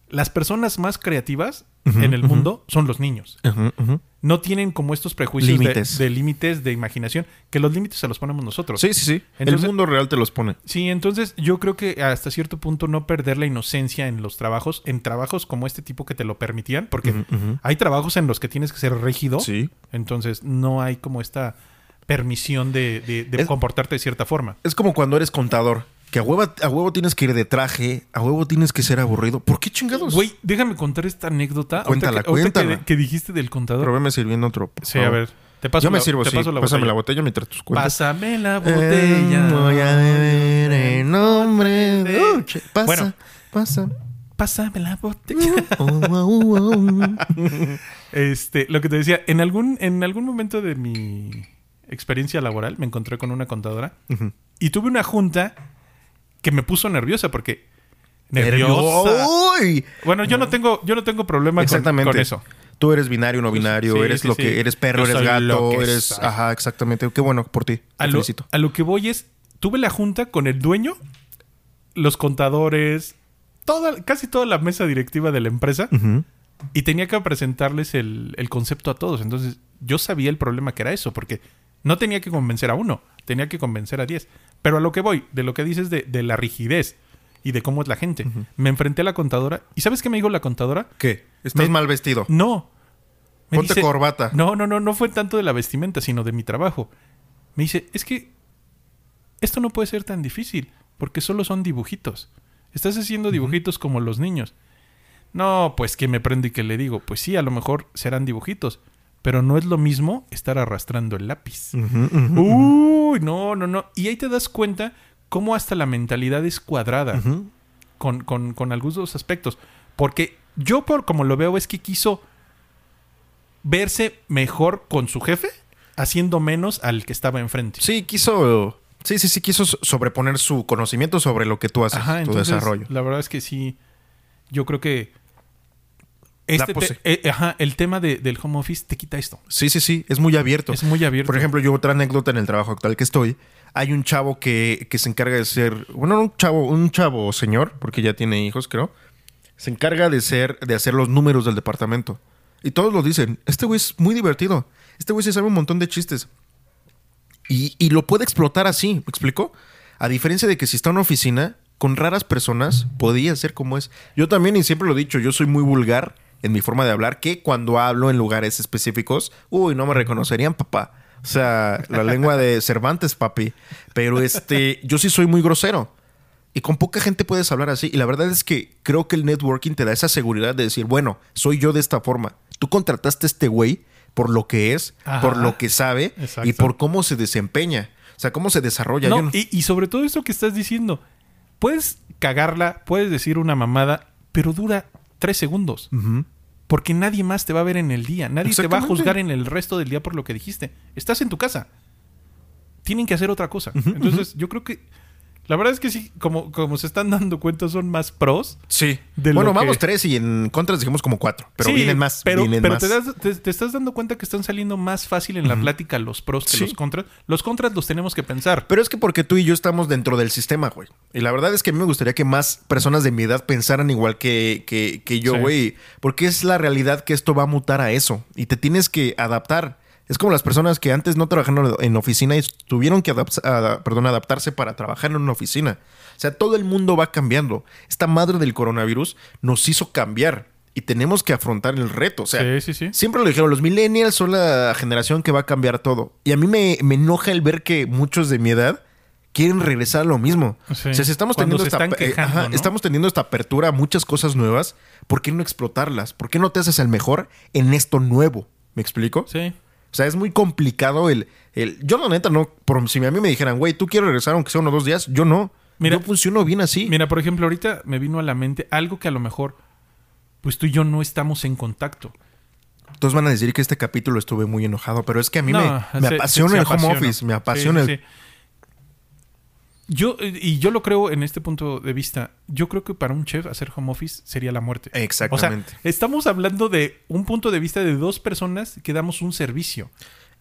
las personas más creativas en el mundo son los niños. Ujú. No tienen como estos prejuicios de- Límites. de límites de, imaginación, que los límites se los ponemos nosotros. Sí, sí, sí. Entonces- el mundo real te los pone. Sí, entonces yo creo que hasta cierto punto no perder la inocencia en los trabajos, en trabajos como este tipo que te lo permitían, porque hay trabajos en los que tienes que ser rígido, Sí. entonces no hay como esta permisión de, de- de Es- comportarte de cierta forma. Es como cuando eres contador. Que a huevo, a huevo tienes que ir de traje, a huevo tienes que ser aburrido. ¿Por qué chingados? Güey, déjame contar esta anécdota. Cuéntala, ahorita que, ahorita que- cuéntala. que dijiste del contador. Pero veme sirviendo otro. por sí, a ver. Te paso Yo me la- sirvo, te sí. paso la Pásame botella. la botella mientras tus cuentas. Pásame la Eh, botella. voy a beber en nombre de... Uche. Pasa, Bueno. pasa. Pásame la botella. Oh, oh, oh, oh. Este, lo que te decía, en algún, en algún momento de mi experiencia laboral me encontré con una contadora y tuve una junta que me puso nerviosa porque nerviosa. ¡Uy! Bueno, yo no tengo, yo no tengo problema con, Exactamente. con eso. Tú eres binario, no binario, Sí, eres sí, lo sí. que eres perro, Yo eres gato, eres soy. ajá, exactamente. Qué bueno por ti. A lo, felicito. a lo que voy es, tuve la junta con el dueño, los contadores, toda, casi toda la mesa directiva de la empresa y tenía que presentarles el, el concepto a todos. Entonces, yo sabía el problema que era eso, porque no tenía que convencer a uno, tenía que convencer a diez. Pero a lo que voy, de lo que dices de, de la rigidez y de cómo es la gente, me enfrenté a la contadora y ¿sabes qué me dijo la contadora? ¿Qué? Estás Me- mal vestido. No. Me Ponte dice- corbata. No, no, no, no fue tanto de la vestimenta, sino de mi trabajo. Me dice, es que esto no puede ser tan difícil, porque solo son dibujitos. Estás haciendo dibujitos como los niños. No, pues que me prendo y que le digo, pues sí, a lo mejor serán dibujitos, pero no es lo mismo estar arrastrando el lápiz. Uy, no, no, no. Y ahí te das cuenta cómo hasta la mentalidad es cuadrada con, con, con algunos aspectos. Porque yo, por como lo veo, es que quiso verse mejor con su jefe, haciendo menos al que estaba enfrente. Sí, quiso. Sí, sí, sí, quiso sobreponer su conocimiento sobre lo que tú haces, Ajá, tu entonces, desarrollo. la verdad es que sí, yo creo que este te- eh, ajá, el tema de- del home office te quita esto. Sí, sí, sí, es muy abierto. Es muy abierto. Por ejemplo, yo otra anécdota en el trabajo actual que estoy. Hay un chavo que, que se encarga de ser, bueno, un chavo, un chavo señor, porque ya tiene hijos, creo. Se encarga de ser, de hacer los números del departamento. Y todos lo dicen. Este güey es muy divertido. Este güey se sabe un montón de chistes. Y, y lo puede explotar así, ¿me explico? A diferencia de que si está en una oficina, con raras personas, podía ser como es. Yo también, y siempre lo he dicho, yo soy muy vulgar en mi forma de hablar, que cuando hablo en lugares específicos, uy, no me reconocerían, papá. O sea, la lengua de Cervantes, papi. Pero este, yo sí soy muy grosero. Y con poca gente puedes hablar así. Y la verdad es que creo que el networking te da esa seguridad de decir, bueno, soy yo de esta forma. Tú contrataste a este güey por lo que es, Ajá. por lo que sabe Exacto. y por cómo se desempeña. O sea, cómo se desarrolla. No, Yo no- y, y sobre todo esto que estás diciendo, puedes cagarla, puedes decir una mamada, pero dura tres segundos. Porque nadie más te va a ver en el día. Nadie te va a juzgar en el resto del día por lo que dijiste. Estás en tu casa. Tienen que hacer otra cosa. Entonces, yo creo que. La verdad es que sí, como, como se están dando cuenta, son más pros. Sí. De bueno, que- vamos tres y en contras dijimos como cuatro. Pero Sí, vienen más. Pero, vienen pero más. Te, das- te- te estás dando cuenta que están saliendo más fácil en la plática los pros que Sí. los contras. Los contras los tenemos que pensar. Pero es que porque tú y yo estamos dentro del sistema, güey. Y la verdad es que a mí me gustaría que más personas de mi edad pensaran igual que, que, que yo, Sí. güey. Porque es la realidad que esto va a mutar a eso. Y te tienes que adaptar. Es como las personas que antes no trabajaron en oficina y tuvieron que adap- perdón, adaptarse para trabajar en una oficina. O sea, todo el mundo va cambiando. Esta madre del coronavirus nos hizo cambiar. Y tenemos que afrontar el reto. O sea, sí, sí, sí. Siempre lo dijeron, los millennials son la generación que va a cambiar todo. Y a mí me, me enoja el ver que muchos de mi edad quieren regresar a lo mismo. O sea, si estamos Cuando teniendo, esta, quejando, ajá, ¿no? estamos teniendo esta apertura a muchas cosas nuevas, ¿por qué no explotarlas? ¿Por qué no te haces el mejor en esto nuevo? ¿Me explico? Sí. O sea, es muy complicado el... el yo la neta no... Por, si a mí me dijeran, güey, ¿tú quieres regresar aunque sea uno o dos días? Yo no. Mira- yo funciono bien así. Mira, por ejemplo, ahorita me vino a la mente algo que a lo mejor, pues tú y yo no estamos en contacto. Todos van a decir que este capítulo estuve muy enojado, pero es que a mí No, me, me se- apasiona se- el home office, me apasiona sí, el... sí. Yo, y yo lo creo en este punto de vista, yo creo que para un chef hacer home office sería la muerte. Exactamente. O sea, estamos hablando de un punto de vista de dos personas que damos un servicio.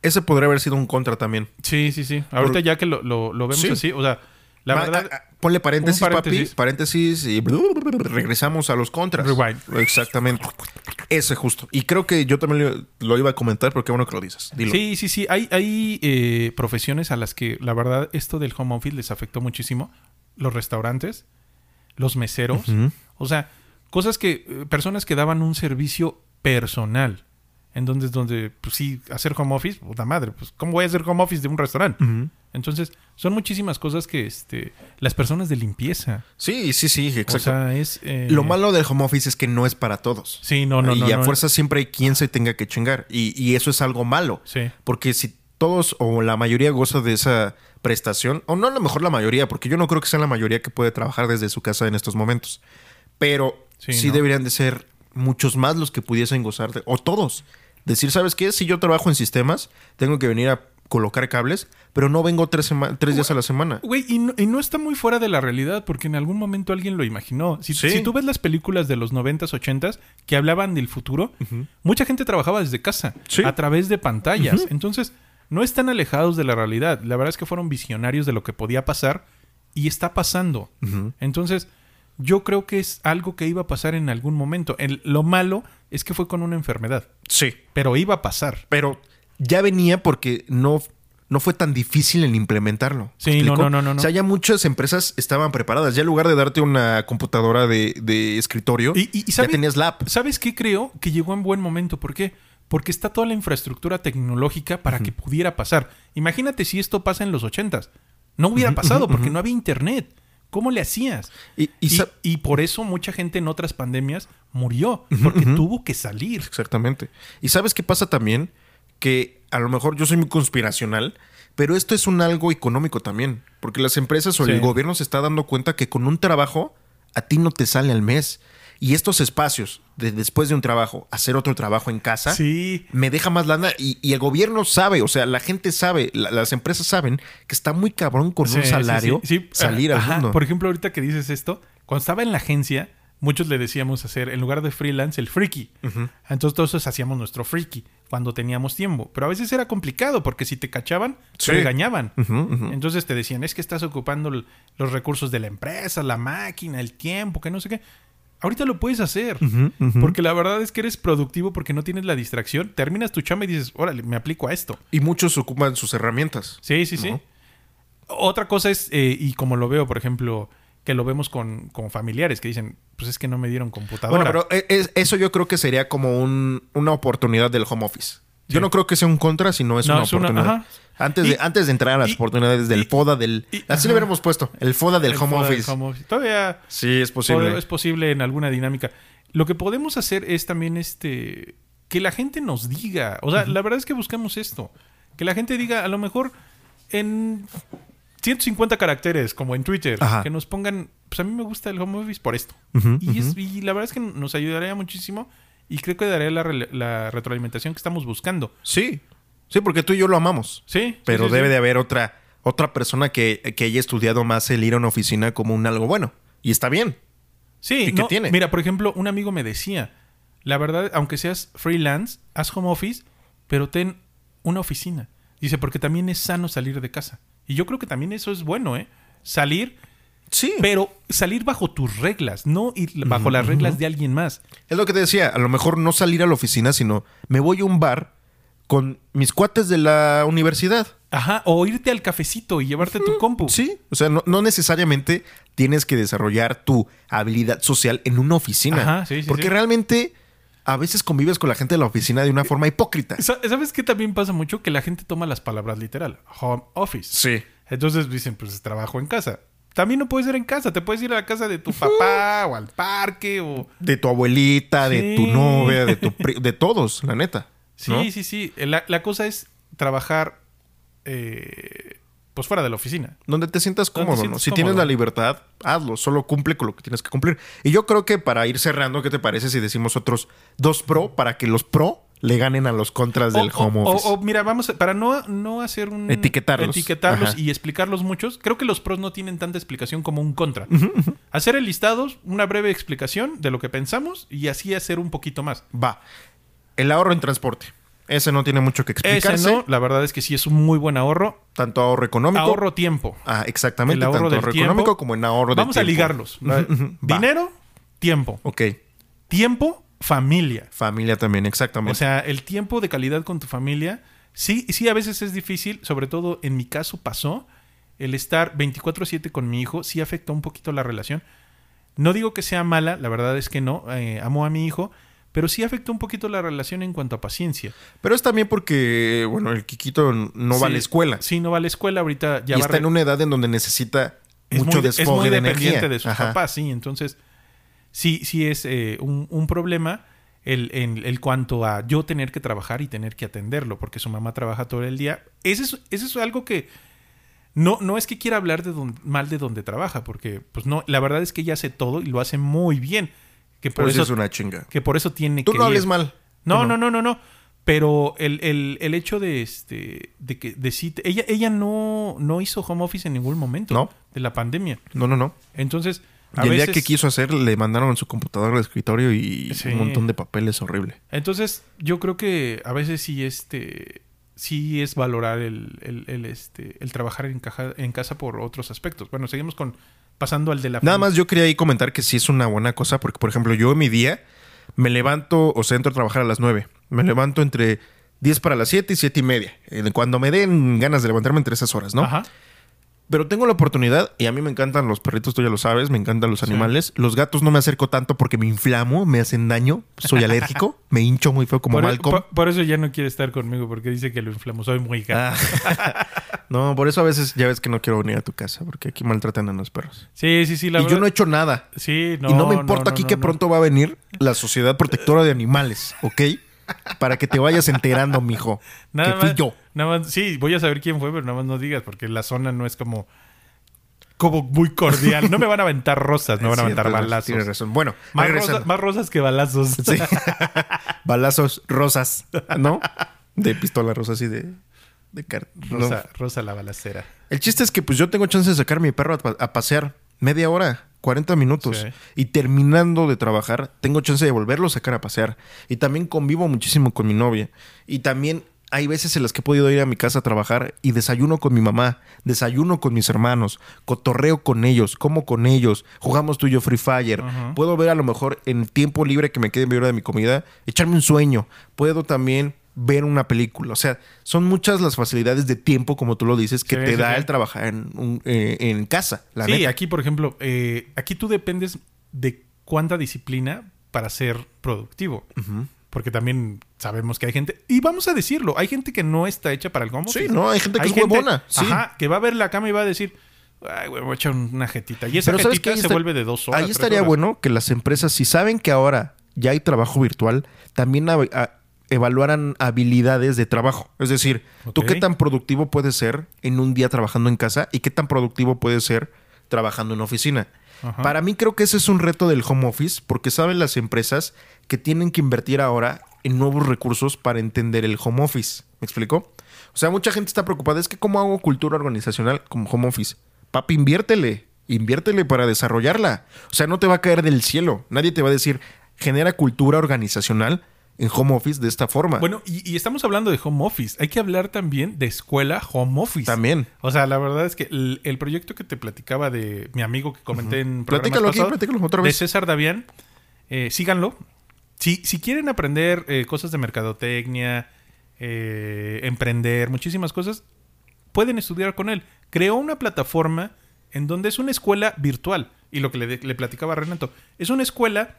ese podría haber sido un contra también. Sí, sí, sí. Ahorita Por- ya que lo, lo- lo vemos Sí. así, o sea, la Ma- verdad... ah, ponle paréntesis, paréntesis. papi. Paréntesis y regresamos a los contras. Rewind. Exactamente. Ese justo. Y creo que yo también lo, lo iba a comentar, pero qué bueno que lo dices. Dilo. Sí, sí, sí. Hay, hay eh, profesiones a las que la verdad esto del home office les afectó muchísimo. Los restaurantes, los meseros. O sea, cosas que... eh, Personas que daban un servicio personal. En donde, donde pues sí, hacer home office, puta madre, pues ¿cómo voy a hacer home office de un restaurante? Entonces, son muchísimas cosas que este, las personas de limpieza. Sí, sí, sí, exacto. O sea, es... eh, Lo malo del home office es que no es para todos. Sí, no, no, y no. a no. fuerza siempre hay quien se tenga que chingar. Y, y eso es algo malo. Sí. Porque si todos o la mayoría goza de esa prestación, o no a lo mejor la mayoría, porque yo no creo que sea la mayoría que puede trabajar desde su casa en estos momentos. Pero Sí, sí, ¿no? deberían de ser muchos más los que pudiesen gozar de, o todos. Decir, ¿sabes qué? Si yo trabajo en sistemas, tengo que venir a colocar cables, pero no vengo tres, tres días a la semana. Güey, y no, y no está muy fuera de la realidad, porque en algún momento alguien lo imaginó. Si, Sí. si tú ves las películas de los 90s, 80s que hablaban del futuro, mucha gente trabajaba desde casa, Sí. a través de pantallas. Entonces, no están alejados de la realidad. La verdad es que fueron visionarios de lo que podía pasar y está pasando. Entonces, yo creo que es algo que iba a pasar en algún momento. El- lo malo es que fue con una enfermedad, Sí. pero iba a pasar. Pero ya venía porque no, no fue tan difícil en implementarlo. Sí, no, no, no, no, O sea, ya muchas empresas estaban preparadas. Ya en lugar de darte una computadora de, de escritorio, Y- y- y ya tenías la app. ¿Sabes qué creo? Que llegó en buen momento. ¿Por qué? Porque está toda la infraestructura tecnológica para que pudiera pasar. Imagínate si esto pasa en los ochentas. No hubiera pasado porque no había internet. ¿Cómo le hacías? Y, y Y, sa- y por eso mucha gente en otras pandemias murió. Porque tuvo que salir. Exactamente. ¿Y sabes qué pasa también? Que a lo mejor yo soy muy conspiracional, pero esto es un algo económico también. Porque las empresas o Sí. el gobierno se está dando cuenta que con un trabajo a ti no te sale al mes. Y estos espacios de después de un trabajo, hacer otro trabajo en casa, Sí. me deja más lana y, y el gobierno sabe, o sea, la gente sabe, la- las empresas saben que está muy cabrón con Sí, un salario sí, salir al mundo. Por ejemplo, ahorita que dices esto, cuando estaba en la agencia, muchos le decíamos hacer, en lugar de freelance, el freaky. Entonces todos hacíamos nuestro freaky cuando teníamos tiempo. Pero a veces era complicado porque si te cachaban, Sí. te ujú. Entonces te decían, es que estás ocupando los recursos de la empresa, la máquina, el tiempo, que no sé qué. Ahorita lo puedes hacer. Porque la verdad es que eres productivo porque no tienes la distracción. Terminas tu chamba y dices, órale, me aplico a esto. Y muchos ocupan sus herramientas. Sí, sí, sí. Otra cosa es, eh, y como lo veo, por ejemplo, que lo vemos con, con familiares que dicen, pues es que no me dieron computadora. Bueno, pero e- es- eso yo creo que sería como un- una oportunidad del home office. Yo Sí. no creo que sea un contra, sino es No, una es una- oportunidad. ajá. Antes, Y- de, antes de entrar a las y- oportunidades del y- FODA, del... así le hubiéramos puesto. El FODA del El home office. home office. Todavía Sí, es posible. Es posible en alguna dinámica. Lo que podemos hacer es también este que la gente nos diga, o sea, la verdad es que buscamos esto, que la gente diga a lo mejor en 150 caracteres como en Twitter, Ajá. que nos pongan, pues a mí me gusta el home office por esto. Y, es- y la verdad es que nos ayudaría muchísimo y creo que daría la, retroalimentación que estamos buscando. Sí. Sí, porque tú y yo lo amamos. Sí, Pero sí, debe sí. de haber otra, otra persona que, que haya estudiado más el ir a una oficina como un algo bueno. Y está bien. Sí, ¿Y qué no, tiene? Mira, por ejemplo, un amigo me decía, la verdad, aunque seas freelance, haz home office, pero ten una oficina. Dice, porque también es sano salir de casa. Y yo creo que también eso es bueno, ¿eh? Salir, Sí. pero salir bajo tus reglas, no ir bajo las reglas de alguien más. Es lo que te decía, a lo mejor no salir a la oficina, sino me voy a un bar con mis cuates de la universidad. Ajá, o irte al cafecito y llevarte tu compu. Sí, o sea, no, no necesariamente tienes que desarrollar tu habilidad social en una oficina. Ajá, sí, sí, porque sí. realmente a veces convives con la gente de la oficina de una forma hipócrita. Sa- ¿Sabes qué también pasa mucho? Que la gente toma las palabras literal. Home office. Sí. Entonces dicen, pues trabajo en casa. También no puedes ir en casa, te puedes ir a la casa de tu papá o al parque o... De tu abuelita, de tu novia, de tu de todos, la neta. Sí, ¿no? sí, sí. La, la cosa es trabajar eh, pues fuera de la oficina. Donde te sientas te cómodo, ¿no? Si cómodo. tienes la libertad, hazlo. Solo cumple con lo que tienes que cumplir. Y yo creo que para ir cerrando, ¿qué te parece si decimos otros dos pro para que los pro le ganen a los contras del O- home o- office? O, mira, vamos a, para no, no hacer un... Etiquetarlos. Etiquetarlos Ajá. y explicarlos muchos. Creo que los pros no tienen tanta explicación como un contra. Hacer el listados, una breve explicación de lo que pensamos y así hacer un poquito más. Va. El ahorro en transporte. Ese no tiene mucho que explicarse. Ese no, la verdad es que sí es un muy buen ahorro. Tanto ahorro económico. Ahorro tiempo. Ah, exactamente. El ahorro tanto ahorro tiempo. económico como en ahorro de Vamos a tiempo. ligarlos. Dinero, tiempo. Ok. Tiempo, familia. Familia también, exactamente. O sea, el tiempo de calidad con tu familia, sí, sí, a veces es difícil, sobre todo en mi caso pasó, el estar 24/7 con mi hijo, sí afectó un poquito la relación. No digo que sea mala, la verdad es que no, eh, amo a mi hijo, pero sí afectó un poquito la relación en cuanto a paciencia. Pero es también porque, bueno, el Kikito no va a la escuela. Sí, no va a la escuela, ahorita ya y está en una edad en donde necesita es mucho muy, es desfogue muy de energía. de sus Ajá. papás, sí. Entonces, sí, sí es eh, un, un problema el, en el cuanto a yo tener que trabajar y tener que atenderlo, porque su mamá trabaja todo el día. Ese es, ese es algo que no, no es que quiera hablar de don- mal de donde trabaja, porque pues no, la verdad es que ella hace todo y lo hace muy bien. Que por, Pues eso, es una chinga. que por eso tiene Tú que no ir. hables mal. No, Tú no, no, no, no. Pero el, el- el hecho de este de que de ella ella no no hizo home office en ningún momento No. de la pandemia. No, no, no. Entonces, a Y el día que quiso hacer, le mandaron su computadora al escritorio y Sí. un montón de papeles horrible. Entonces, yo creo que a veces sí este sí es valorar el, el- el, este el trabajar en, caja- en casa por otros aspectos. Bueno, seguimos con pasando al de la Nada más yo quería ahí comentar que sí es una buena cosa, porque por ejemplo, yo en mi día me levanto, o sea, entro a trabajar a las 9. Me levanto entre 10 para las 7 y 7 y media. Cuando me den ganas de levantarme entre esas horas, ¿no? Ajá. Pero tengo la oportunidad, y a mí me encantan los perritos, tú ya lo sabes, me encantan los Sí. animales. Los gatos no me acerco tanto porque me inflamo, me hacen daño, soy alérgico, me hincho muy feo como por, e- Malcolm. por- por eso ya no quiere estar conmigo porque dice que lo inflamo, soy muy gato. Ah. no, por eso a veces ya ves que no quiero venir a tu casa, porque aquí maltratan a los perros. Sí, sí, sí, la y verdad. yo no he hecho nada. Sí, no. y no me importa no, aquí no, que pronto va a venir la Sociedad Protectora de Animales, ¿ok? Para que te vayas enterando, mijo. Nada que fui yo. Nada más, sí, voy a saber quién fue, pero nada más no digas, porque la zona no es como, como muy cordial. No me van a aventar rosas, me van a Sí, aventar tienes- balazos. Tienes razón. Bueno, Más, regresando. rosa- más rosas que balazos. Sí. Balazos rosas, ¿no? De pistola rosa así de... de car- no. Rosa, rosa la balacera. El chiste es que pues yo tengo chance de sacar a mi perro a pasear media hora, 40 minutos. Sí. Y terminando de trabajar, tengo chance de volverlo a sacar a pasear. Y también convivo muchísimo con mi novia. Y también hay veces en las que he podido ir a mi casa a trabajar y desayuno con mi mamá, desayuno con mis hermanos, cotorreo con ellos, como con ellos, jugamos tú y yo Free Fire. Puedo ver a lo mejor en tiempo libre que me quede en mi hora de mi comida, echarme un sueño. Puedo también ver una película. O sea, son muchas las facilidades de tiempo, como tú lo dices, que Sí, te sí, da sí. el trabajar en, un- eh, en casa. La sí, neta. aquí, por ejemplo, eh, aquí tú dependes de cuánta disciplina para ser productivo. Porque también sabemos que hay gente, y vamos a decirlo, hay gente que no está hecha para el home Sí, office. no, hay gente que es huevona, sí. Ajá, que va a ver la cama y va a decir, ay, güey, voy a echar una jetita. Y esa Pero ¿sabes jetita se está- vuelve de dos horas. Ahí estaría horas. bueno que las empresas, si saben que ahora ya hay trabajo virtual, también a- a- evaluaran habilidades de trabajo. Es decir, tú qué tan productivo puedes ser en un día trabajando en casa y qué tan productivo puedes ser trabajando en oficina. Ajá. Para mí creo que ese es un reto del home office porque saben las empresas que tienen que invertir ahora en nuevos recursos para entender el home office. ¿Me explico? O sea, mucha gente está preocupada. Es que ¿cómo hago cultura organizacional como home office? Papi, inviértele. Inviértele para desarrollarla. O sea, no te va a caer del cielo. Nadie te va a decir, genera cultura organizacional en home office de esta forma. Bueno, y, y estamos hablando de home office. Hay que hablar también de escuela home office. También. O sea, la verdad es que el, el proyecto que te platicaba de mi amigo que comenté en programas Platícalo aquí, platícalo otra de vez. César Davián, eh, síganlo. Si, si quieren aprender eh, cosas de mercadotecnia, eh, emprender, muchísimas cosas, pueden estudiar con él. Creó una plataforma en donde es una escuela virtual. Y lo que le, le platicaba a Renato, es una escuela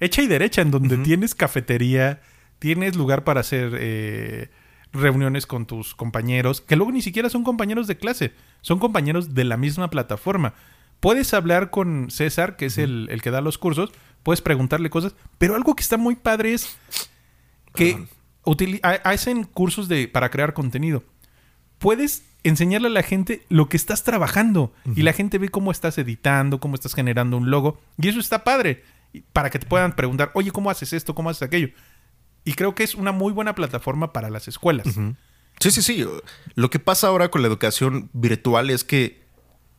hecha y derecha, en donde tienes cafetería, tienes lugar para hacer eh, reuniones con tus compañeros, que luego ni siquiera son compañeros de clase, son compañeros de la misma plataforma. Puedes hablar con César, que es el, el que da los cursos, puedes preguntarle cosas, pero algo que está muy padre es que hacen cursos de, para crear contenido. Puedes enseñarle a la gente lo que estás trabajando y la gente ve cómo estás editando, cómo estás generando un logo y eso está padre para que te puedan preguntar, oye, ¿cómo haces esto? ¿Cómo haces aquello? Y creo que es una muy buena plataforma para las escuelas. Sí, sí, sí. Lo que pasa ahora con la educación virtual es que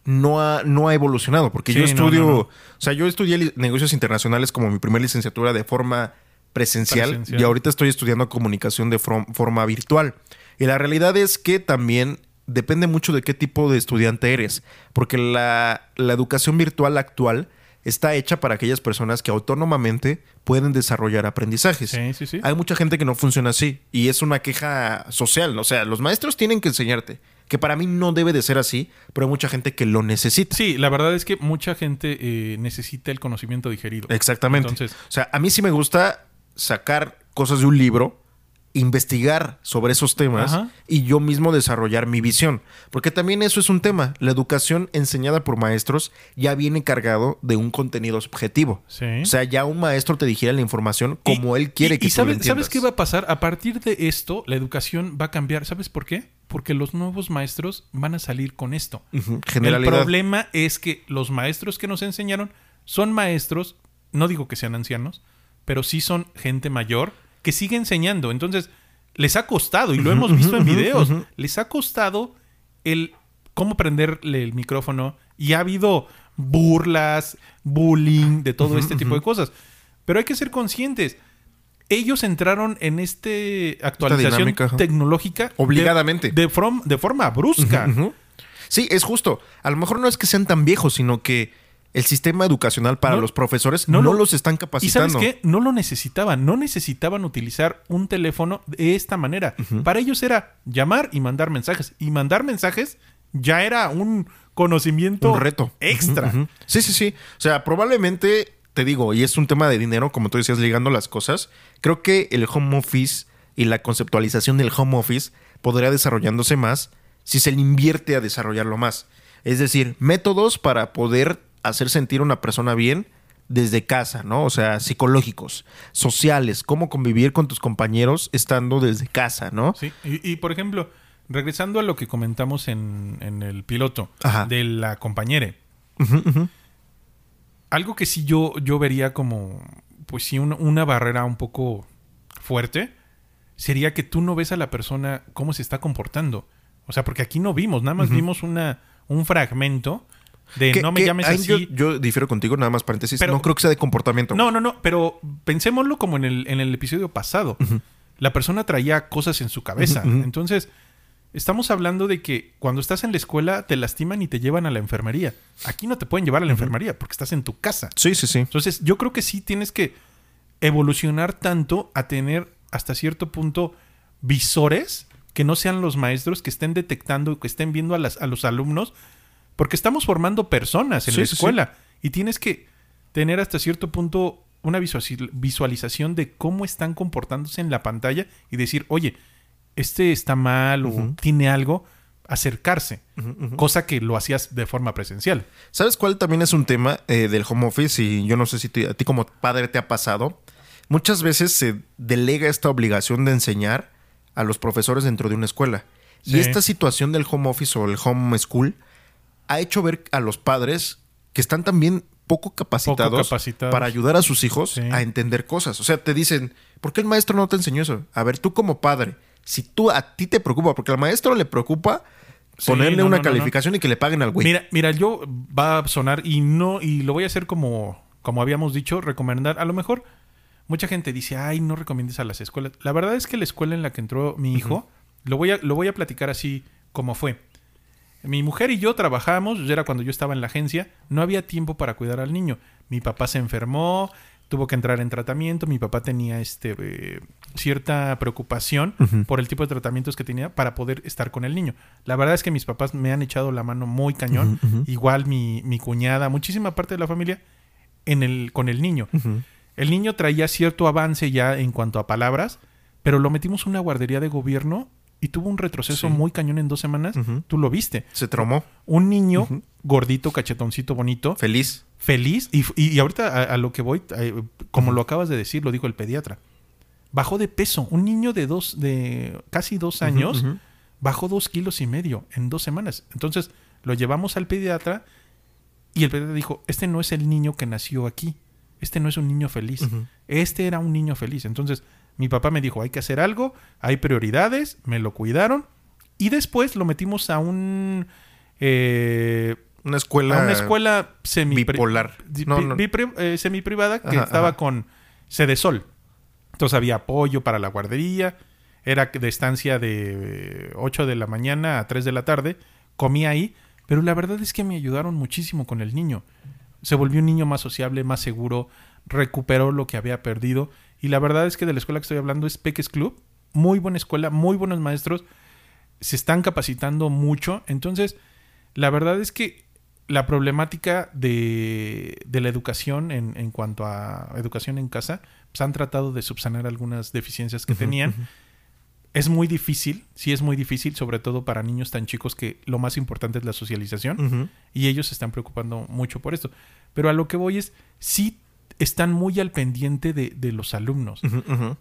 no ha, no ha evolucionado. Porque Sí, yo estudio, no, no. o sea, yo estudié negocios internacionales como mi primera licenciatura de forma presencial, Presencial. y ahorita estoy estudiando comunicación de from- forma virtual. Y la realidad es que también depende mucho de qué tipo de estudiante eres, porque la, la educación virtual actual está hecha para aquellas personas que autónomamente pueden desarrollar aprendizajes. Sí, sí, sí. Hay mucha gente que no funciona así y es una queja social. O sea, los maestros tienen que enseñarte, que para mí no debe de ser así, pero hay mucha gente que lo necesita. Sí, la verdad es que mucha gente eh, necesita el conocimiento digerido. Exactamente. Entonces- o sea, a mí sí me gusta sacar cosas de un libro, investigar sobre esos temas Ajá. y yo mismo desarrollar mi visión. Porque también eso es un tema. La educación enseñada por maestros ya viene cargado de un contenido objetivo. Sí. O sea, ya un maestro te dijera la información Y- como él quiere y- que y tú sabes, lo ¿sabes qué va a pasar? A partir de esto, la educación va a cambiar. ¿Sabes por qué? Porque los nuevos maestros van a salir con esto. El Generalidad. problema es que los maestros que nos enseñaron son maestros, no digo que sean ancianos, pero sí son gente mayor que sigue enseñando. Entonces, les ha costado, y lo hemos visto en videos, les ha costado el cómo prenderle el micrófono y ha habido burlas, bullying, de todo este tipo de cosas. Pero hay que ser conscientes. Ellos entraron en este actualización dinámica, tecnológica de- Obligadamente. de, from- de forma brusca. Sí, es justo. A lo mejor no es que sean tan viejos, sino que el sistema educacional para No- los profesores no, no lo- los están ¿Y capacitando. sabes qué? No lo necesitaban. No necesitaban utilizar un teléfono de esta manera. Para ellos era llamar y mandar mensajes. Y mandar mensajes ya era un conocimiento Un reto. extra. Sí, sí, sí. O sea, probablemente, te digo, y es un tema de dinero, como tú decías, ligando las cosas. Creo que el home office y la conceptualización del home office podría desarrollándose más si se le invierte a desarrollarlo más. Es decir, métodos para poder hacer sentir a una persona bien desde casa, ¿no? O sea, psicológicos, sociales, cómo convivir con tus compañeros estando desde casa, ¿no? Sí. Y, y, por ejemplo, regresando a lo que comentamos en, en el piloto Ajá. de la compañera. Algo que sí yo, yo vería como, pues sí, una, una barrera un poco fuerte, sería que tú no ves a la persona cómo se está comportando. O sea, porque aquí no vimos, nada más vimos una, un fragmento de no me llames así. Yo, yo difiero contigo, nada más paréntesis. Pero- no creo que sea de comportamiento. No, no, no, pero pensémoslo como en el, en el episodio pasado. La persona traía cosas en su cabeza. Entonces, estamos hablando de que cuando estás en la escuela te lastiman y te llevan a la enfermería. Aquí no te pueden llevar a la enfermería porque estás en tu casa. Sí, sí, sí. Entonces, yo creo que sí tienes que evolucionar tanto a tener hasta cierto punto visores que no sean los maestros que estén detectando, que estén viendo a, las, a los alumnos, porque estamos formando personas en Sí, la sí. escuela y tienes que tener hasta cierto punto una visualiz- visualización de cómo están comportándose en la pantalla y decir, oye, este está mal o tiene algo, acercarse, cosa que lo hacías de forma presencial. ¿Sabes cuál también es un tema eh, del home office? Y yo no sé si te- a ti como padre te ha pasado. Muchas veces se delega esta obligación de enseñar a los profesores dentro de una escuela. Sí. Y esta situación del home office o el home school ha hecho ver a los padres que están también poco capacitados, capacitados. para ayudar a sus hijos Sí. a entender cosas. O sea, te dicen, ¿por qué el maestro no te enseñó eso? A ver, tú como padre, si tú a ti te preocupa, porque al maestro le preocupa Sí, ponerle no, una no, no, no. calificación y que le paguen al güey. Mira, mira, yo va a sonar y no, y lo voy a hacer como, como habíamos dicho, recomendar. A lo mejor mucha gente dice, ay, no recomiendes a las escuelas. La verdad es que la escuela en la que entró mi hijo, lo, voy a, lo voy a platicar así como fue. Mi mujer y yo trabajamos, ya era cuando yo estaba en la agencia, no había tiempo para cuidar al niño. Mi papá se enfermó, tuvo que entrar en tratamiento, mi papá tenía este eh, cierta preocupación por el tipo de tratamientos que tenía para poder estar con el niño. La verdad es que mis papás me han echado la mano muy cañón, igual mi, mi cuñada, muchísima parte de la familia en el, con el niño. El niño traía cierto avance ya en cuanto a palabras, pero lo metimos en una guardería de gobierno y tuvo un retroceso Sí. muy cañón en dos semanas. Tú lo viste. Se traumó. Un niño gordito, cachetoncito, bonito, Feliz. feliz. Y, y- ahorita a, a lo que voy, eh, como lo acabas de decir, lo dijo el pediatra. Bajó de peso. Un niño de dos, de casi dos años, bajó dos kilos y medio en dos semanas. Entonces lo llevamos al pediatra y el pediatra dijo, este no es el niño que nació aquí. Este no es un niño feliz. Este era un niño feliz. Entonces mi papá me dijo, hay que hacer algo, hay prioridades, me lo cuidaron y después lo metimos a un... eh, Una escuela. a una escuela semi bipolar. No, no. semi privada que Ajá, estaba ajá. con sede sol. Entonces había apoyo para la guardería. Era de estancia de 8 de la mañana a 3 de la tarde. Comía ahí. Pero la verdad es que me ayudaron muchísimo con el niño. Se volvió un niño más sociable, más seguro. Recuperó lo que había perdido. Y la verdad es que de la escuela que estoy hablando es Peques Club. Muy buena escuela, muy buenos maestros. Se están capacitando mucho. Entonces, la verdad es que la problemática de, de la educación en, en, cuanto a educación en casa, pues han tratado de subsanar algunas deficiencias que tenían. Es muy difícil, sí es muy difícil, sobre todo para niños tan chicos que lo más importante es la socialización y ellos se están preocupando mucho por esto. Pero a lo que voy es, sí están muy al pendiente de, de los alumnos,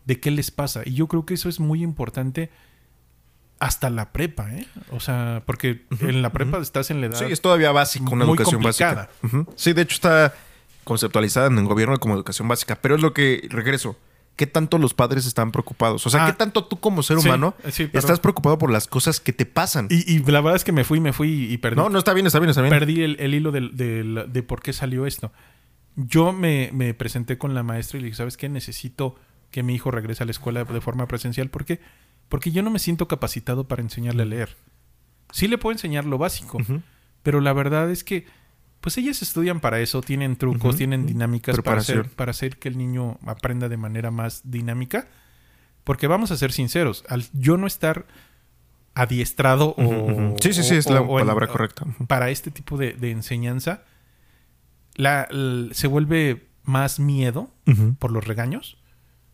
de qué les pasa. Y yo creo que eso es muy importante hasta la prepa, ¿eh? O sea, porque en la prepa estás en la edad. Sí, es todavía básico, una educación básica. Sí, de hecho está conceptualizada en el gobierno como educación básica, pero es lo que regreso. ¿Qué tanto los padres están preocupados? O sea, ¿qué ah. tanto tú como ser humano estás preocupado por las cosas que te pasan? Y, la verdad es que me fui, me fui y perdí. No, no está bien, está bien, está bien. Perdí el, hilo de, por qué salió esto. Yo me, me, presenté con la maestra y le dije, ¿sabes qué? Necesito que mi hijo regrese a la escuela de forma presencial porque porque yo no me siento capacitado para enseñarle a leer. Sí le puedo enseñar lo básico, pero la verdad es que pues ellas estudian para eso, tienen trucos, tienen dinámicas para hacer, para hacer que el niño aprenda de manera más dinámica. Porque vamos a ser sinceros, al yo no estar adiestrado o... Sí, sí, sí, es la palabra correcta. Para este tipo de, enseñanza, la, se vuelve más miedo por los regaños.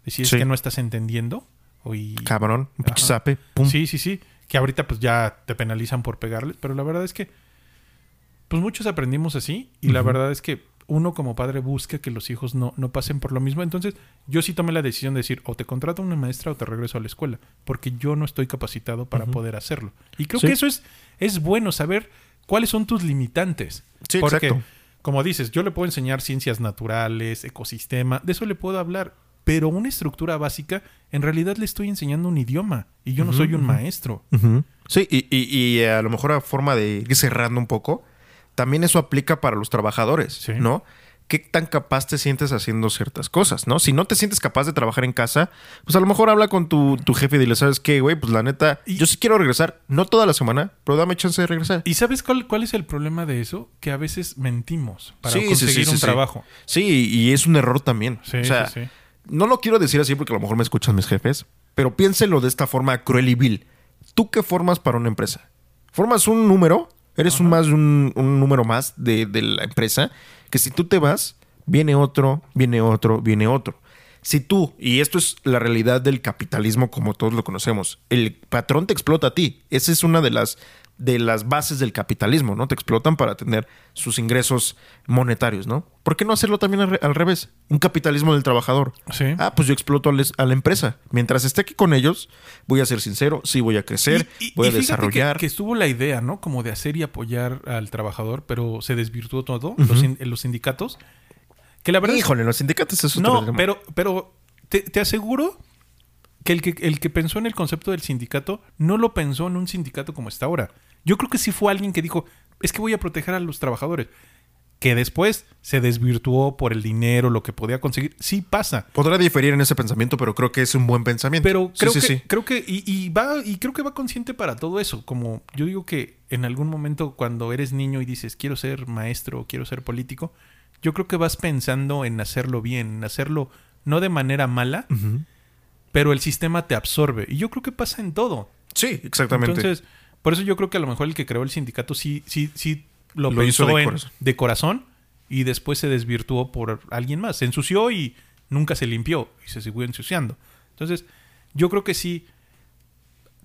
Decir, es que no estás entendiendo. Cabrón, Sí, sí, sí. Que ahorita pues ya te penalizan por pegarles, pero la verdad es que pues muchos aprendimos así y la verdad es que uno como padre busca que los hijos no, no pasen por lo mismo. Entonces yo sí tomé la decisión de decir o te contrato una maestra o te regreso a la escuela, porque yo no estoy capacitado para poder hacerlo. Y creo que eso es, es bueno saber cuáles son tus limitantes. Sí, porque, Como dices, yo le puedo enseñar ciencias naturales, ecosistema, de eso le puedo hablar pero una estructura básica, en realidad le estoy enseñando un idioma y yo no soy un maestro. Sí, y, y, a lo mejor a forma de ir cerrando un poco, también eso aplica para los trabajadores, ¿no? ¿Qué tan capaz te sientes haciendo ciertas cosas, no? Si no te sientes capaz de trabajar en casa, pues a lo mejor habla con tu, jefe y dile, ¿sabes qué, güey? Pues la neta, yo sí quiero regresar, no toda la semana, pero dame chance de regresar. ¿Y sabes cuál, cuál es el problema de eso? Que a veces mentimos para conseguir un trabajo. Sí, y es un error también. o sea, no lo quiero decir así porque a lo mejor me escuchan mis jefes, pero piénselo de esta forma cruel y vil. ¿Tú qué formas para una empresa? ¿Formas un número? Eres un más un, número más de, de la empresa. Que si tú te vas, viene otro, viene otro, viene otro. Si tú, y esto es la realidad del capitalismo como todos lo conocemos, el patrón te explota a ti. Esa es una de las de las bases del capitalismo, ¿no? Te explotan para tener sus ingresos monetarios, ¿no? ¿Por qué no hacerlo también al, revés? Un capitalismo del trabajador. Sí. Ah, pues yo exploto a, la empresa. Mientras esté aquí con ellos, voy a ser sincero, sí voy a crecer, voy a desarrollar. Que, que, estuvo la idea, ¿no? Como de hacer y apoyar al trabajador, pero se desvirtuó todo, los, los, sindicatos. Que la verdad. Híjole, los sindicatos es No, pero, pero te, te aseguro que el, que el que pensó en el concepto del sindicato no lo pensó en un sindicato como está ahora. Yo creo que sí fue alguien que dijo, es que voy a proteger a los trabajadores. Que después se desvirtuó por el dinero, lo que podía conseguir. Sí pasa. Podrá diferir en ese pensamiento, pero creo que es un buen pensamiento. Pero creo que, creo que, y, va, y creo que va consciente para todo eso. Como yo digo que en algún momento cuando eres niño y dices quiero ser maestro, quiero ser político, yo creo que vas pensando en hacerlo bien, en hacerlo no de manera mala, pero el sistema te absorbe. Y yo creo que pasa en todo. Sí, exactamente. Entonces, por eso yo creo que a lo mejor el que creó el sindicato sí, sí, sí lo, pensó de, corazón. de corazón y después se desvirtuó por alguien más. Se ensució y nunca se limpió y se siguió ensuciando. Entonces, yo creo que sí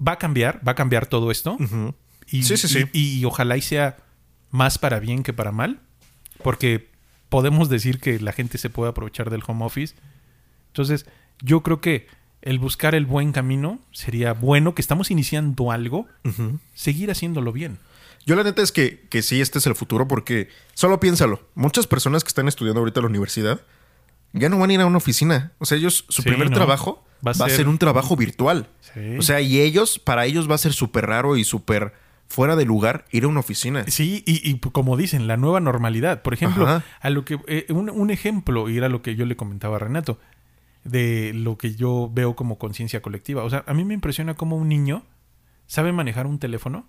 va a cambiar, va a cambiar todo esto. y, sí, sí, sí. Y, y, ojalá y sea más para bien que para mal, porque podemos decir que la gente se puede aprovechar del home office. Entonces, yo creo que el buscar el buen camino sería bueno, que estamos iniciando algo, seguir haciéndolo bien. Yo la neta es que, que sí, este es el futuro porque solo piénsalo, muchas personas que están estudiando ahorita en la universidad ya no van a ir a una oficina. O sea, ellos, su primer trabajo va a, ser... un trabajo virtual. O sea, y ellos, para ellos va a ser súper raro y súper fuera de lugar ir a una oficina. Sí, y, como dicen, la nueva normalidad. Por ejemplo, a lo que eh, un, un, ejemplo, y era lo que yo le comentaba a Renato de lo que yo veo como conciencia colectiva. O sea, a mí me impresiona cómo un niño sabe manejar un teléfono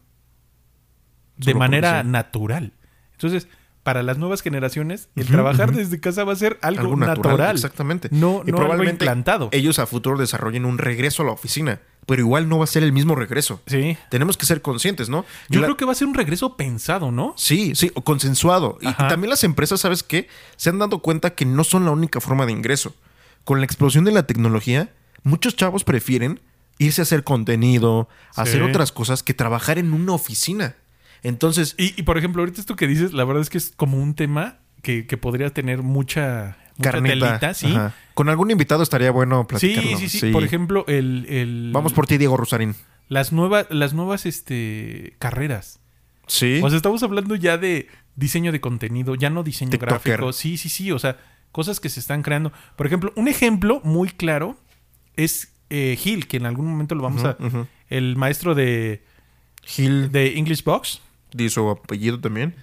de Solo manera natural. Entonces, para las nuevas generaciones, el trabajar desde casa va a ser algo, natural. Exactamente. No, y no algo implantado. ellos a futuro desarrollen un regreso a la oficina, pero igual no va a ser el mismo regreso. Sí. Tenemos que ser conscientes, ¿no? Yo La- creo que va a ser un regreso pensado, ¿no? Sí, sí, o consensuado. Y, y también las empresas, ¿sabes qué? Se han dado cuenta que no son la única forma de ingreso. Con la explosión de la tecnología, muchos chavos prefieren irse a hacer contenido, a Sí. hacer otras cosas que trabajar en una oficina. Entonces, Y, y, por ejemplo, ahorita esto que dices, la verdad es que es como un tema que, que podría tener mucha, mucha carnita. telita, ¿sí? Ajá. Con algún invitado estaría bueno Sí, platicarlo. sí, sí, Por ejemplo, el, el- Vamos por ti, Diego Rosarín. las nuevas, las nuevas este, carreras. Sí. O sea, estamos hablando ya de diseño de contenido, ya no diseño TikToker. gráfico. Sí, sí, sí. O sea, cosas que se están creando. Por ejemplo, un ejemplo muy claro es eh, Gil, que en algún momento lo vamos a. El maestro de, Gil, de English Box, di su apellido también.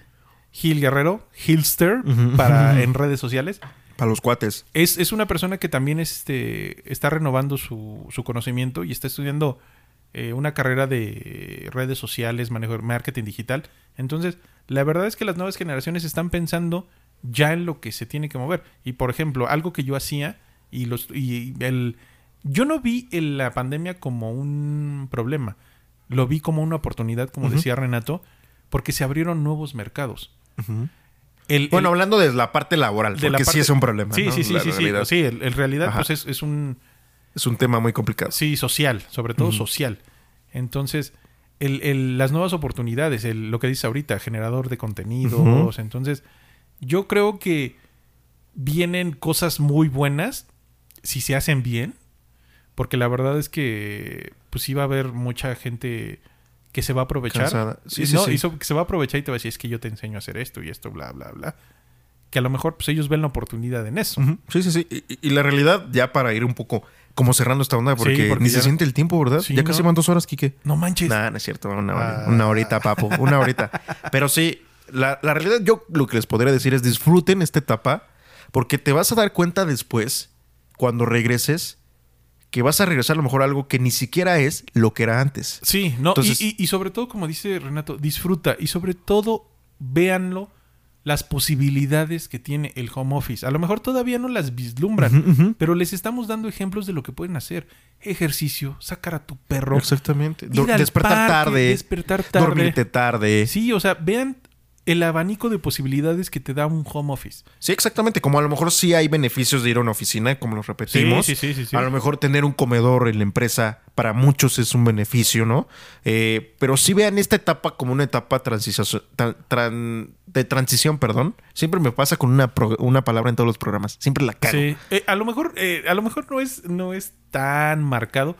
Gil Guerrero, Gilster, Ujú. para en redes sociales. Para los cuates. Es, es una persona que también este, está renovando su, su conocimiento y está estudiando eh, una carrera de redes sociales, manejo de marketing digital. Entonces, la verdad es que las nuevas generaciones están pensando ya en lo que se tiene que mover. Y por ejemplo, algo que yo hacía y los y el yo no vi en la pandemia como un problema. Lo vi como una oportunidad, como decía Renato, porque se abrieron nuevos mercados. El- Bueno, el- hablando de la parte laboral, de la porque sí es un problema. Sí, ¿no? sí, sí, La sí, sí. realidad. Sí, el- en realidad, Ajá. pues es, es un Es un tema muy complicado. sí social, sobre todo social. Entonces, el, el- las nuevas oportunidades, el- lo que dice ahorita, generador de contenidos. Entonces, yo creo que vienen cosas muy buenas si se hacen bien. Porque la verdad es que pues sí va a haber mucha gente que se va a aprovechar. Sí, sí, no, sí. que se va a aprovechar y te va a decir, es que yo te enseño a hacer esto y esto, bla, bla, bla. Que a lo mejor pues ellos ven la oportunidad en eso. Sí, sí, sí. Y, la realidad, ya para ir un poco como cerrando esta onda, porque, Sí, porque ni ya- se siente el tiempo, ¿verdad? Sí, ya casi ¿no? van dos horas, Quique. No manches. Nah, no es cierto, una, hora- Ah. una horita, papo, una horita. Pero sí, la, la realidad, yo lo que les podría decir es disfruten esta etapa, porque te vas a dar cuenta después, cuando regreses, que vas a regresar a lo mejor a algo que ni siquiera es lo que era antes. Sí, no, Entonces- y, y- y sobre todo, como dice Renato, disfruta y sobre todo véanlo las posibilidades que tiene el home office. A lo mejor todavía no las vislumbran, pero les estamos dando ejemplos de lo que pueden hacer. Ejercicio, sacar a tu perro, Exactamente. ir Do- al despertar parque, tarde, despertar tarde. dormirte tarde. Sí, o sea, vean el abanico de posibilidades que te da un home office. Sí, exactamente. Como a lo mejor sí hay beneficios de ir a una oficina, como los repetimos. Sí, sí, sí. A lo mejor tener un comedor en la empresa para muchos es un beneficio, ¿no? Eh, pero sí vean esta etapa como una etapa tran- de transición, perdón. Siempre me pasa con una, una palabra en todos los programas. Siempre la cago. Sí. Eh, a lo mejor, eh, a lo mejor no es, no es tan marcado,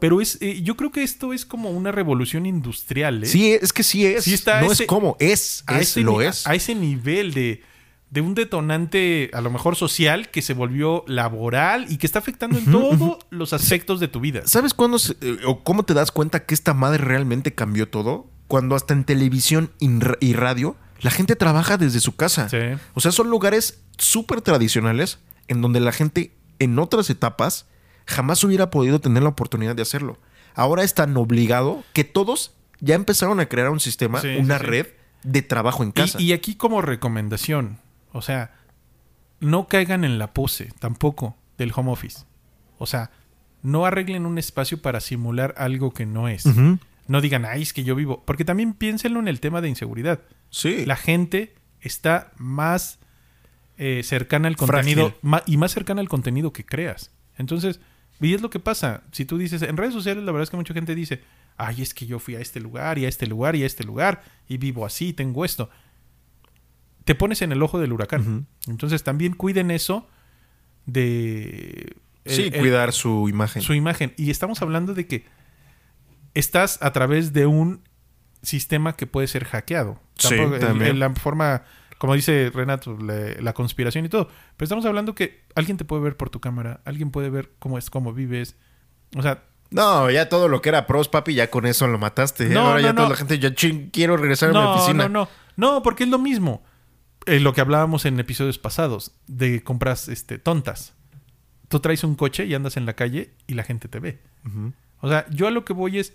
pero es, eh, yo creo que esto es como una revolución industrial, ¿eh? Sí, es que sí es. Sí está no ese- es como, es, a es, ese lo es. A ese nivel de, de un detonante, a lo mejor social, que se volvió laboral y que está afectando en todos los aspectos de tu vida. ¿Sabes cuándo se- eh, o cómo te das cuenta que esta madre realmente cambió todo? Cuando hasta en televisión y radio la gente trabaja desde su casa. Sí. O sea, son lugares súper tradicionales en donde la gente en otras etapas jamás hubiera podido tener la oportunidad de hacerlo. Ahora es tan obligado que todos ya empezaron a crear un sistema, Sí, una sí, sí. red de trabajo en casa. Y, y aquí como recomendación, o sea, no caigan en la pose tampoco del home office. O sea, no arreglen un espacio para simular algo que no es. No digan, ay, es que yo vivo. Porque también piénsenlo en el tema de inseguridad. Sí. La gente está más eh, cercana al contenido y más cercana al contenido que creas. Entonces, y es lo que pasa. Si tú dices, en redes sociales, la verdad es que mucha gente dice, ay, es que yo fui a este lugar y a este lugar y a este lugar y vivo así, tengo esto. Te pones en el ojo del huracán. Entonces, también cuiden eso de... Sí, el- cuidar su imagen. su imagen. Y estamos hablando de que estás a través de un sistema que puede ser hackeado. Sí, Tampoco- en- también. En la forma, como dice Renato, le- la conspiración y todo. Pero estamos hablando que alguien te puede ver por tu cámara, alguien puede ver cómo es, cómo vives. O sea, No, ya todo lo que era pros, papi, ya con eso lo mataste. ¿eh? No, Ahora no, ya toda no. la gente, ya ching, quiero regresar a mi oficina. no, no. No, porque es lo mismo. Eh, lo que hablábamos en episodios pasados, de compras este, tontas. tú traes un coche y andas en la calle y la gente te ve. O sea, yo a lo que voy es,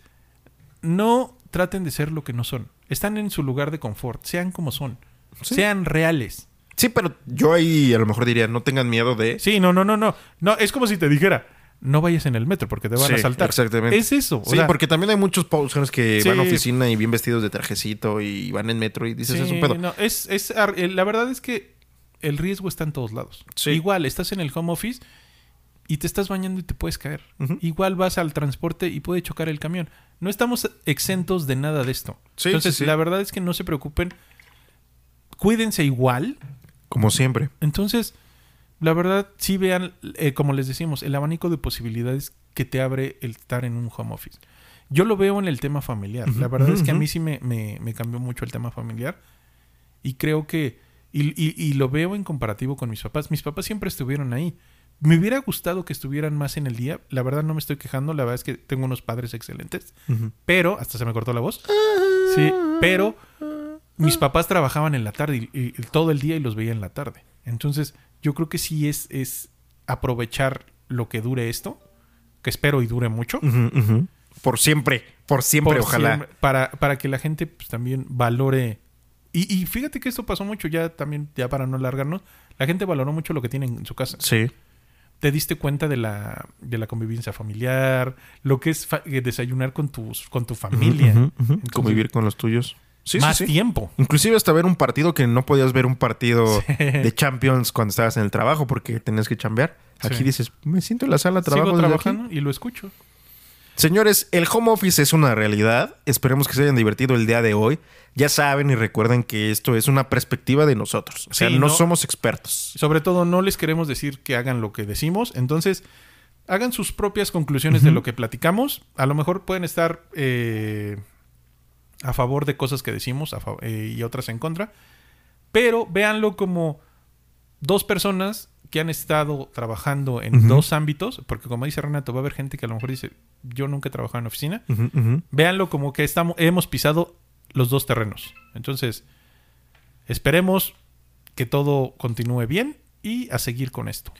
no traten de ser lo que no son. Están en su lugar de confort, sean como son, Sí. sean reales. Sí, pero yo ahí a lo mejor diría, no tengan miedo de... Sí, no, no, no, no. No, es como si te dijera, no vayas en el metro porque te van Sí, a saltar. exactamente. Es eso. o Sí, sea, porque también hay muchos personas que Sí. van a oficina y bien vestidos de trajecito y van en metro y dices, sí, es un pedo. no, es, es eh, la verdad es que el riesgo está en todos lados. Sí. Igual, estás en el home office y te estás bañando y te puedes caer. Igual vas al transporte y puede chocar el camión. No estamos exentos de nada de esto. Sí, Entonces, la verdad es que no se preocupen. Cuídense igual. Como siempre. Entonces, la verdad, sí vean, eh, como les decimos, el abanico de posibilidades que te abre el estar en un home office. Yo lo veo en el tema familiar. La verdad es que a mí sí me, me- me cambió mucho el tema familiar. Y creo que. Y, y- y lo veo en comparativo con mis papás. Mis papás siempre estuvieron ahí. Me hubiera gustado que estuvieran más en el día. La verdad no me estoy quejando. La verdad es que tengo unos padres excelentes. Pero, hasta se me cortó la voz. Sí, pero mis papás trabajaban en la tarde y, y todo el día y los veía en la tarde. Entonces, yo creo que sí es, es aprovechar lo que dure esto, que espero y dure mucho. Por siempre, por siempre, por ojalá. siempre, para, para que la gente pues, también valore. Y, y fíjate que esto pasó mucho, ya también, ya para no alargarnos, la gente valoró mucho lo que tiene en su casa. Sí. Te diste cuenta de la, de la convivencia familiar, lo que es fa- desayunar con, tus, con tu familia. Entonces, Convivir con los tuyos. Sí, más sí, sí. tiempo. Inclusive hasta ver un partido que no podías ver un partido de Champions cuando estabas en el trabajo porque tenías que chambear. Aquí dices, me siento en la sala, trabajo Sigo desde aquí". trabajando y lo escucho. Señores, el home office es una realidad. Esperemos que se hayan divertido el día de hoy. Ya saben y recuerden que esto es una perspectiva de nosotros. O sea, no- somos expertos. Sobre todo, no les queremos decir que hagan lo que decimos. Entonces, hagan sus propias conclusiones de lo que platicamos. A lo mejor pueden estar eh, a favor de cosas que decimos a eh, y otras en contra. Pero véanlo como dos personas que han estado trabajando en dos ámbitos. Porque como dice Renato, va a haber gente que a lo mejor dice, yo nunca he trabajado en oficina. Ujú. Véanlo como que estamos, hemos pisado los dos terrenos. Entonces, esperemos que todo continúe bien y a seguir con esto.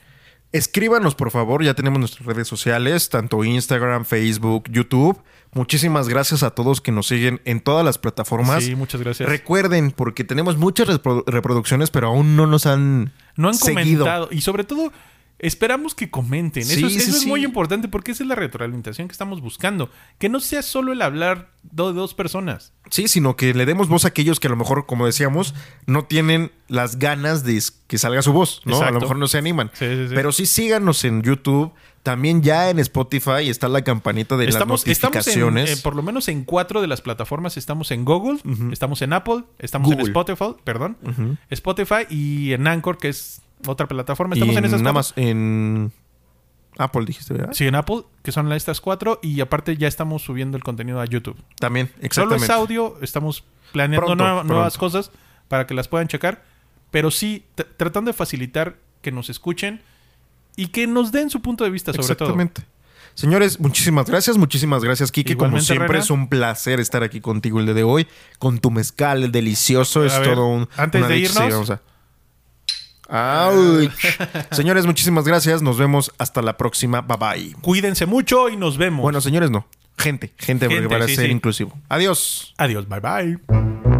Escríbanos, por favor. Ya tenemos nuestras redes sociales, tanto Instagram, Facebook, YouTube. Muchísimas gracias a todos que nos siguen en todas las plataformas. Sí, muchas gracias. Recuerden, porque tenemos muchas repro- reproducciones, pero aún no nos han no han seguido. comentado y sobre todo esperamos que comenten. Sí, eso es, sí, eso es sí. muy importante porque esa es la retroalimentación que estamos buscando. Que no sea solo el hablar de dos personas. Sí, sino que le demos voz a aquellos que a lo mejor, como decíamos, no tienen las ganas de que salga su voz, ¿no? A lo mejor no se animan. Pero sí síganos en YouTube. También ya en Spotify está la campanita de Estamos, las estamos en, notificaciones. eh, por lo menos en cuatro de las plataformas. Estamos en Google, estamos en Apple, estamos en. Spotify, perdón. Spotify y en Anchor, que es otra plataforma. Estamos y en esas nada más en Apple, dijiste, ¿verdad? Sí, en Apple, que son estas cuatro. Y aparte ya estamos subiendo el contenido a YouTube. También, Solo exactamente. es audio, estamos planeando Pronto, nueva- nuevas cosas para que las puedan checar. Pero sí, tratando de facilitar que nos escuchen y que nos den su punto de vista sobre todo. Exactamente. Señores, muchísimas gracias, muchísimas gracias, Kike. Como siempre, Rena. es un placer estar aquí contigo el día de hoy, con tu mezcal delicioso. A es ver, todo un. antes una de dicha. Sí, irnos. vamos señores, muchísimas gracias. Nos vemos hasta la próxima. Bye bye. Cuídense mucho y nos vemos. Bueno, señores, no. Gente, gente, Gente, para sí, ser sí. inclusivo. Adiós. Adiós, bye bye.